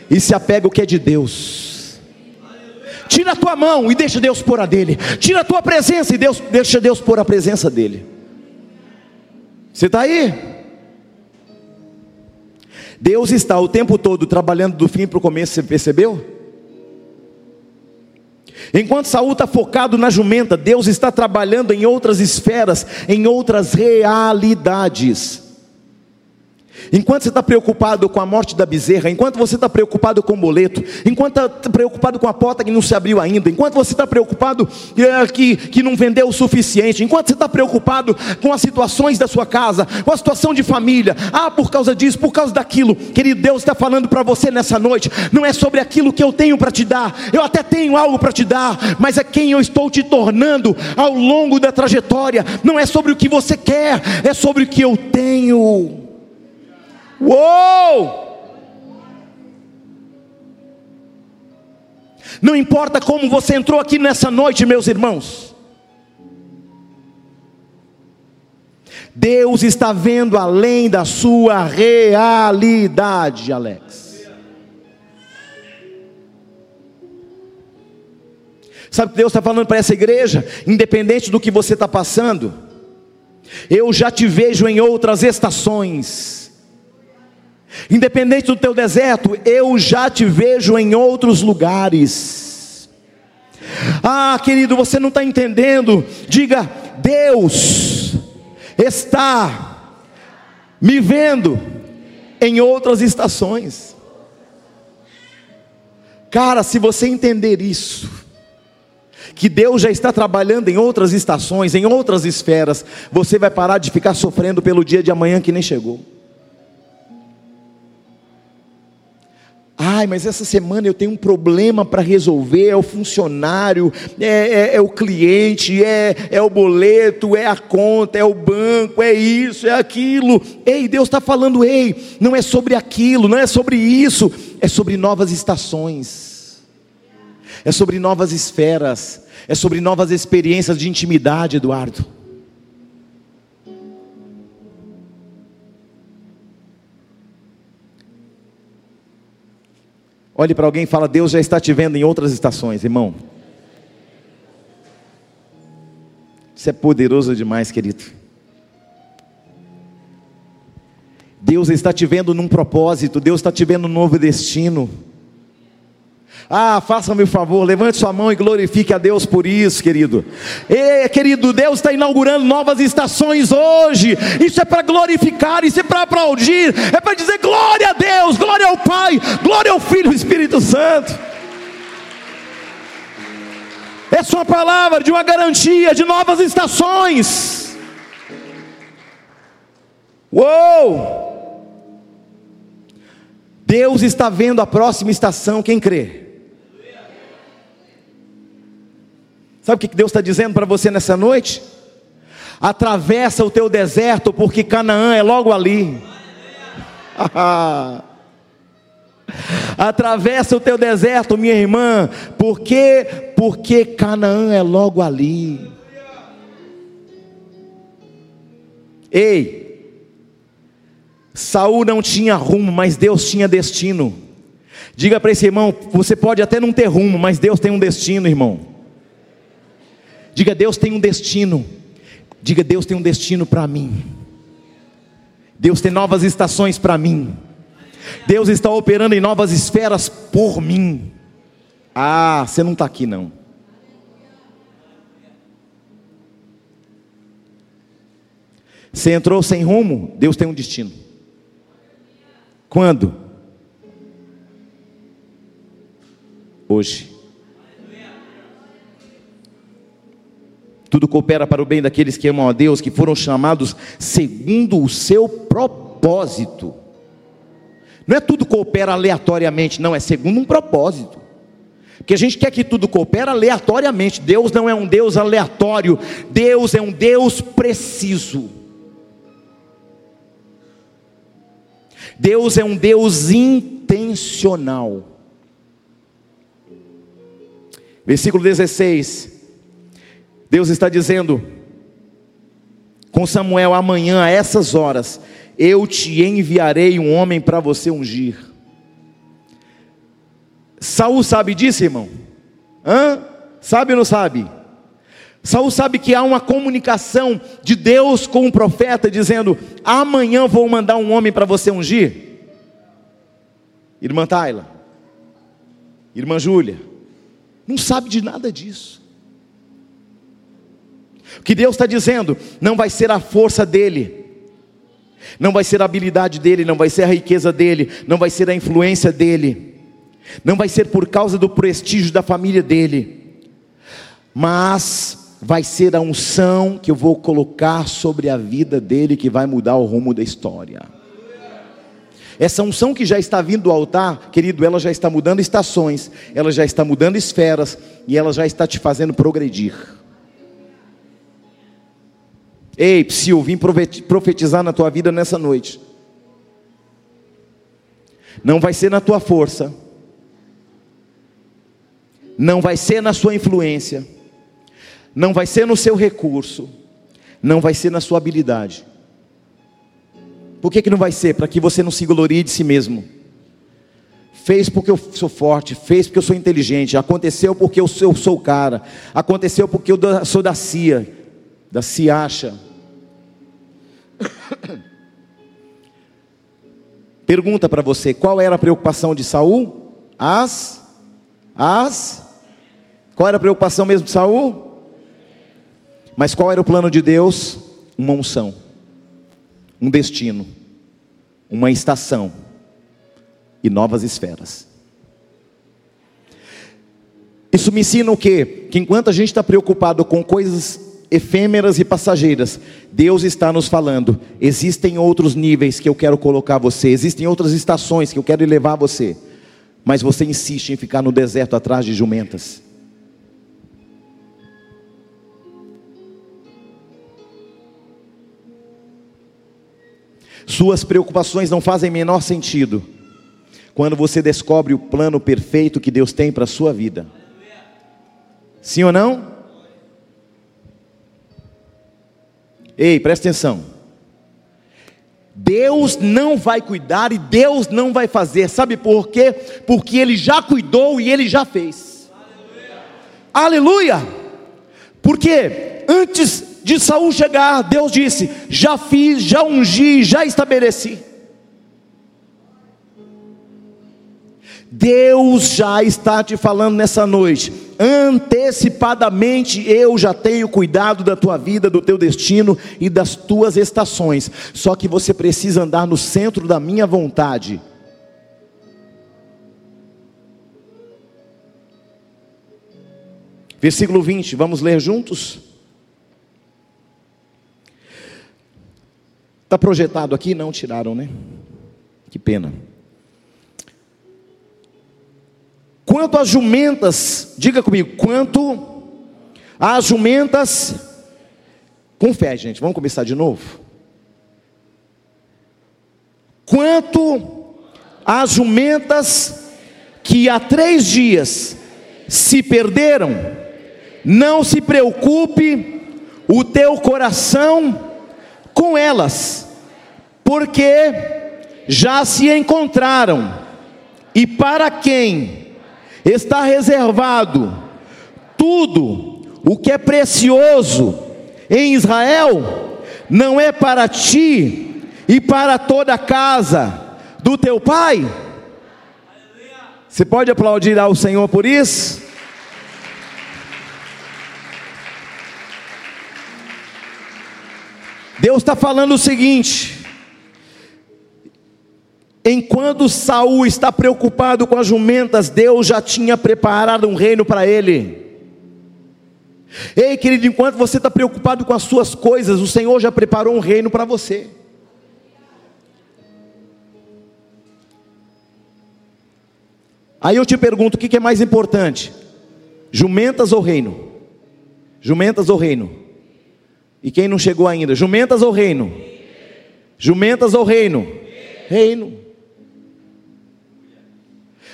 e se apega o que é de Deus. Tira a tua mão e deixa Deus pôr a dele. Tira a tua presença e Deus, deixa Deus pôr a presença dele. Você está aí? Deus está o tempo todo trabalhando do fim para o começo, você percebeu? Enquanto Saul está focado na jumenta, Deus está trabalhando em outras esferas, em outras realidades. Enquanto você está preocupado com a morte da bezerra, enquanto você está preocupado com o boleto, enquanto está preocupado com a porta que não se abriu ainda, enquanto você está preocupado é, que, que não vendeu o suficiente, enquanto você está preocupado com as situações da sua casa, com a situação de família, ah, por causa disso, por causa daquilo, querido Deus está falando para você nessa noite, não é sobre aquilo que eu tenho para te dar, eu até tenho algo para te dar, mas é quem eu estou te tornando ao longo da trajetória, não é sobre o que você quer, é sobre o que eu tenho. Uou! Não importa como você entrou aqui nessa noite, meus irmãos. Deus está vendo além da sua realidade, Alex. Sabe o que Deus está falando para essa igreja? Independente do que você está passando, eu já te vejo em outras estações. Independente do teu deserto, eu já te vejo em outros lugares. Ah, querido, você não está entendendo. Diga, Deus está me vendo em outras estações. Cara, se você entender isso, que Deus já está trabalhando em outras estações, em outras esferas, você vai parar de ficar sofrendo pelo dia de amanhã que nem chegou. Ai, mas essa semana eu tenho um problema para resolver. É o funcionário, é, é, é, o cliente, é, é o boleto, é a conta, é o banco, é isso, é aquilo. Ei, Deus está falando, ei, não é sobre aquilo, não é sobre isso, é sobre novas estações, é sobre novas esferas, é sobre novas experiências de intimidade, Eduardo. Olhe para alguém e fala: Deus já está te vendo em outras estações, irmão. Isso é poderoso demais, querido. Deus está te vendo num propósito, Deus está te vendo num novo destino. Ah, faça-me o favor, levante sua mão e glorifique a Deus por isso, querido. Ei, querido, Deus está inaugurando novas estações hoje. Isso é para glorificar, isso é para aplaudir, é para dizer glória a Deus, glória ao Pai, glória ao Filho e Espírito Santo. É uma palavra de uma garantia de novas estações. Uou! Deus está vendo a próxima estação, quem crê? Sabe o que Deus está dizendo para você nessa noite? Atravessa o teu deserto, porque Canaã é logo ali. Atravessa o teu deserto, minha irmã, porque porque Canaã é logo ali. Ei, Saul não tinha rumo, mas Deus tinha destino. Diga para esse irmão, você pode até não ter rumo, mas Deus tem um destino, irmão. Diga, Deus tem um destino. Diga, Deus tem um destino para mim. Deus tem novas estações para mim. Deus está operando em novas esferas por mim. Ah, você não está aqui não. Você entrou sem rumo, Deus tem um destino. Quando? Hoje. Tudo coopera para o bem daqueles que amam a Deus, que foram chamados segundo o seu propósito. Não é tudo coopera aleatoriamente, não, é segundo um propósito. Porque a gente quer que tudo coopera aleatoriamente. Deus não é um Deus aleatório, Deus é um Deus preciso. Deus é um Deus intencional. Versículo 16. Deus está dizendo com Samuel: amanhã, a essas horas, eu te enviarei um homem para você ungir. Saul sabe disso, irmão? Hã? Sabe ou não sabe? Saul sabe que há uma comunicação de Deus com o profeta dizendo: amanhã vou mandar um homem para você ungir. Irmã Taila, irmã Júlia, não sabe de nada disso. O que Deus está dizendo não vai ser a força dele, não vai ser a habilidade dele, não vai ser a riqueza dele, não vai ser a influência dele, não vai ser por causa do prestígio da família dele, mas vai ser a unção que eu vou colocar sobre a vida dele que vai mudar o rumo da história. Essa unção que já está vindo do altar, querido, ela já está mudando estações, ela já está mudando esferas e ela já está te fazendo progredir. Ei, Psil, vim profetizar na tua vida nessa noite. Não vai ser na tua força, não vai ser na sua influência, não vai ser no seu recurso, não vai ser na sua habilidade. Por que, que não vai ser? Para que você não se glorie de si mesmo. Fez porque eu sou forte, fez porque eu sou inteligente, aconteceu porque eu sou, eu o cara, aconteceu porque eu sou da CIA, da CIAcha. Pergunta para você, qual era a preocupação de Saul? As, as, qual era a preocupação mesmo de Saul? Mas qual era o plano de Deus? Uma unção, um destino, uma estação e novas esferas. Isso me ensina o quê? Que enquanto a gente está preocupado com coisas efêmeras e passageiras, Deus está nos falando: existem outros níveis que eu quero colocar você, existem outras estações que eu quero levar você, mas você insiste em ficar no deserto atrás de jumentas. Suas preocupações não fazem menor sentido quando você descobre o plano perfeito que Deus tem para a sua vida. Sim ou não? Ei, presta atenção. Deus não vai cuidar e Deus não vai fazer. Sabe por quê? Porque Ele já cuidou e Ele já fez. Aleluia! Aleluia. Porque antes de Saul chegar, Deus disse: Já fiz, já ungi, já estabeleci. Deus já está te falando nessa noite, antecipadamente eu já tenho cuidado da tua vida, do teu destino e das tuas estações. Só que você precisa andar no centro da minha vontade. Versículo 20, vamos ler juntos? Está projetado aqui? Não tiraram, né? Que pena. Quanto às jumentas, diga comigo, quanto às jumentas, com fé, gente, vamos começar de novo. Quanto às jumentas que há três dias se perderam, não se preocupe o teu coração com elas, porque já se encontraram, e para quem está reservado tudo o que é precioso em Israel, não é para ti e para toda a casa do teu pai? Você pode aplaudir ao Senhor por isso? Deus está falando o seguinte: enquanto Saul está preocupado com as jumentas, Deus já tinha preparado um reino para ele. Ei, querido, enquanto você está preocupado com as suas coisas, o Senhor já preparou um reino para você. Aí eu te pergunto: o que é mais importante? Jumentas ou reino? Jumentas ou reino? E quem não chegou ainda? Jumentas ou reino? Jumentas ou reino? Reino.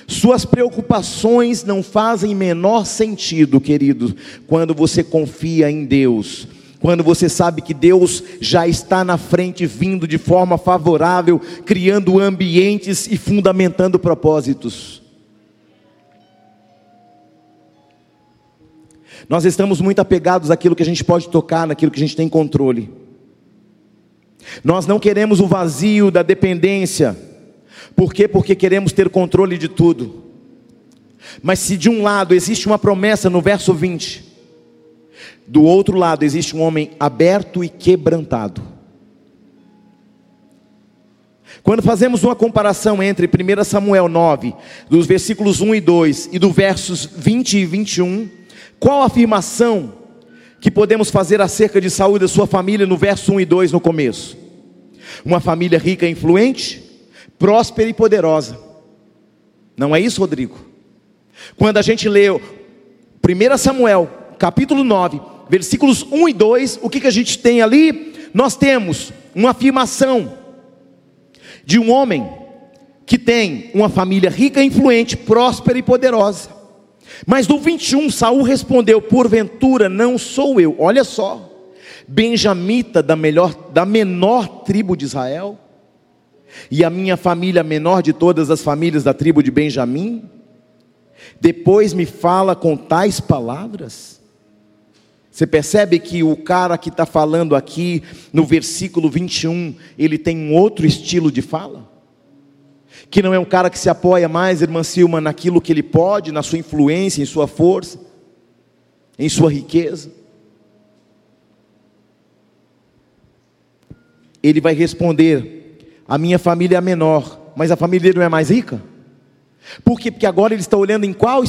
Suas preocupações não fazem menor sentido, querido, quando você confia em Deus Quando você sabe que Deus já está na frente, vindo de forma favorável, criando ambientes e fundamentando propósitos. Nós estamos muito apegados àquilo que a gente pode tocar, naquilo que a gente tem controle. Nós não queremos o vazio da dependência. Por quê? Porque queremos ter controle de tudo. Mas se de um lado existe uma promessa no verso 20, do outro lado existe um homem aberto e quebrantado. Quando fazemos uma comparação entre 1 Samuel 9, dos versículos 1 e 2, e do versos 20 e 21, qual a afirmação que podemos fazer acerca de Saúl e da sua família no verso 1 e 2 no começo? Uma família rica e influente, próspera e poderosa. Não é isso, Rodrigo? Quando a gente lê 1 Samuel, capítulo 9, versículos 1 e 2, o que, que a gente tem ali? Nós temos uma afirmação de um homem que tem uma família rica, influente, próspera e poderosa. Mas no 21, Saul respondeu: Porventura não sou eu, olha só, benjamita da, melhor, da menor tribo de Israel, e a minha família menor de todas as famílias da tribo de Benjamim? Depois me fala com tais palavras? Você percebe que o cara que está falando aqui no versículo 21, ele tem um outro estilo de fala? Que não é um cara que se apoia mais, irmã Silma, naquilo que ele pode, na sua influência, em sua força, em sua riqueza. Ele vai responder: A minha família é menor, mas a família dele não é mais rica? Por quê? Porque agora ele está olhando em qual,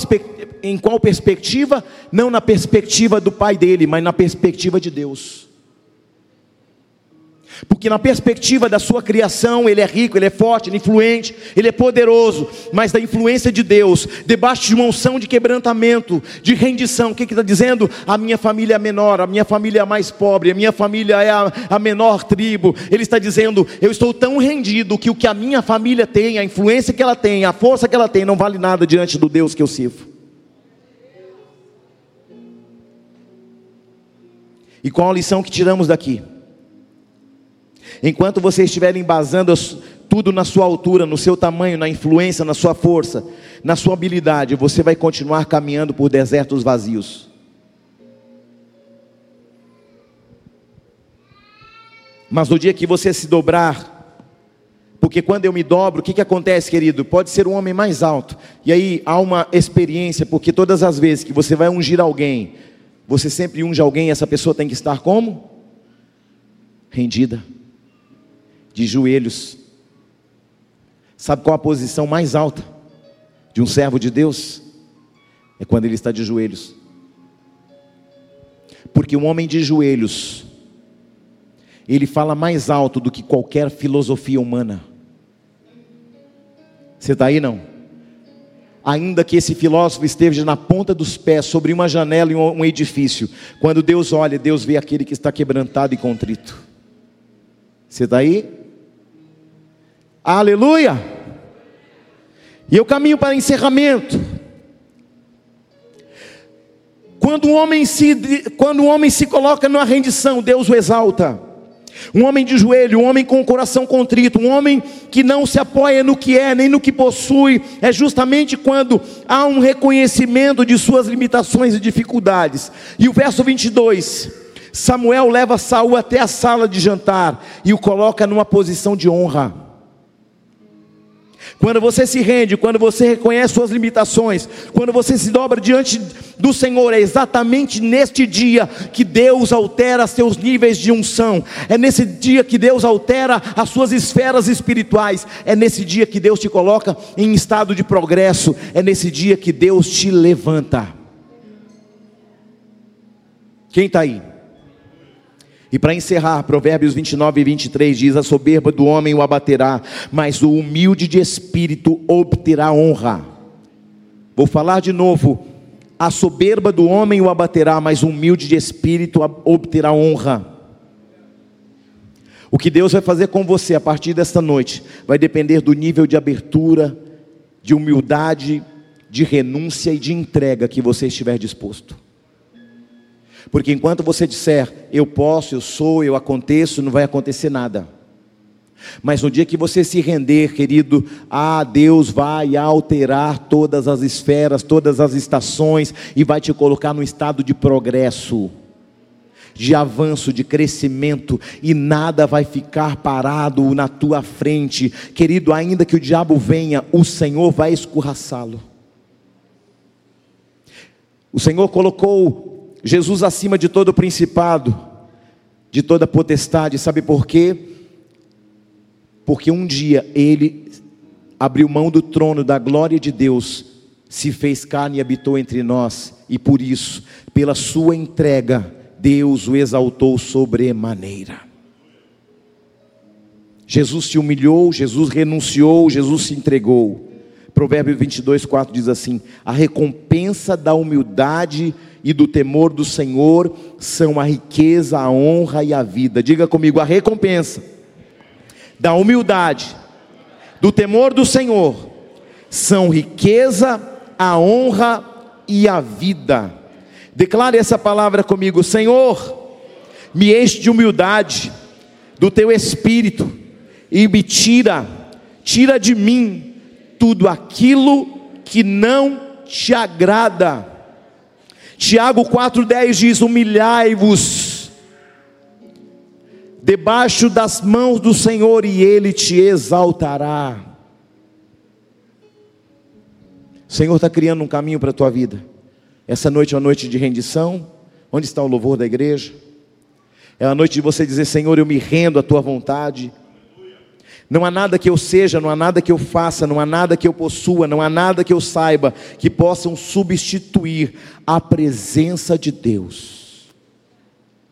em qual perspectiva? Não na perspectiva do pai dele, mas na perspectiva de Deus. Porque na perspectiva da sua criação, ele é rico, ele é forte, ele é influente, ele é poderoso, mas da influência de Deus, debaixo de uma unção de quebrantamento, de rendição, o que, está dizendo? A minha família é menor, a minha família é mais pobre, a minha família é a, a menor tribo. Ele está dizendo: Eu estou tão rendido que o que a minha família tem, a influência que ela tem, a força que ela tem, não vale nada diante do Deus que eu sirvo. E qual a lição que tiramos daqui? Enquanto você estiver embasando tudo na sua altura, no seu tamanho, na influência, na sua força, na sua habilidade, você vai continuar caminhando por desertos vazios. Mas no dia que você se dobrar, porque quando eu me dobro, o que, que acontece, querido? Pode ser um homem mais alto, e aí há uma experiência, porque todas as vezes que você vai ungir alguém, você sempre unge alguém, essa pessoa tem que estar como? Rendida de joelhos. Sabe qual a posição mais alta de um servo de Deus? É quando ele está de joelhos. Porque um homem de joelhos, ele fala mais alto do que qualquer filosofia humana. Você está aí não? Ainda que esse filósofo esteja na ponta dos pés, sobre uma janela em um edifício, quando Deus olha, Deus vê aquele que está quebrantado e contrito. Você está aí? Aleluia! E eu caminho para encerramento. Quando um homem se, quando um homem se coloca numa rendição, Deus o exalta. Um homem de joelho, um homem com o coração contrito, um homem que não se apoia no que é, nem no que possui, é justamente quando há um reconhecimento de suas limitações e dificuldades. E o verso 22, Samuel leva Saul até a sala de jantar e o coloca numa posição de honra. Quando você se rende, quando você reconhece suas limitações, quando você se dobra diante do Senhor, é exatamente neste dia que Deus altera seus níveis de unção, é nesse dia que Deus altera as suas esferas espirituais, é nesse dia que Deus te coloca em estado de progresso, é nesse dia que Deus te levanta. Quem está aí? E para encerrar, Provérbios 29 e 23 diz: A soberba do homem o abaterá, mas o humilde de espírito obterá honra. Vou falar de novo. A soberba do homem o abaterá, mas o humilde de espírito obterá honra. O que Deus vai fazer com você a partir desta noite vai depender do nível de abertura, de humildade, de renúncia e de entrega que você estiver disposto. Porque enquanto você disser, eu posso, eu sou, eu aconteço, não vai acontecer nada. Mas no dia que você se render, querido, ah, Deus vai alterar todas as esferas, todas as estações e vai te colocar num estado de progresso, de avanço, de crescimento, e nada vai ficar parado na tua frente, querido. Ainda que o diabo venha, o Senhor vai escorraçá-lo. O Senhor colocou Jesus acima de todo principado, de toda potestade, sabe por quê? porque um dia ele abriu mão do trono da glória de Deus, se fez carne e habitou entre nós, e por isso, pela sua entrega, Deus o exaltou sobremaneira. Jesus se humilhou, Jesus renunciou, Jesus se entregou. Provérbio 22, 4 diz assim: A recompensa da humildade e do temor do Senhor são a riqueza, a honra e a vida. Diga comigo, a recompensa da humildade, do temor do Senhor, são riqueza, a honra e a vida. Declare essa palavra comigo, Senhor, me enche de humildade, do teu espírito, e me tira, tira de mim tudo aquilo que não te agrada. Tiago 4,10 diz: Humilhai-vos debaixo das mãos do Senhor e Ele te exaltará. O Senhor está criando um caminho para a tua vida. Essa noite é uma noite de rendição. Onde está o louvor da igreja? É a noite de você dizer: Senhor, eu me rendo à tua vontade. Não há nada que eu seja, não há nada que eu faça, não há nada que eu possua, não há nada que eu saiba que possam substituir a presença de Deus.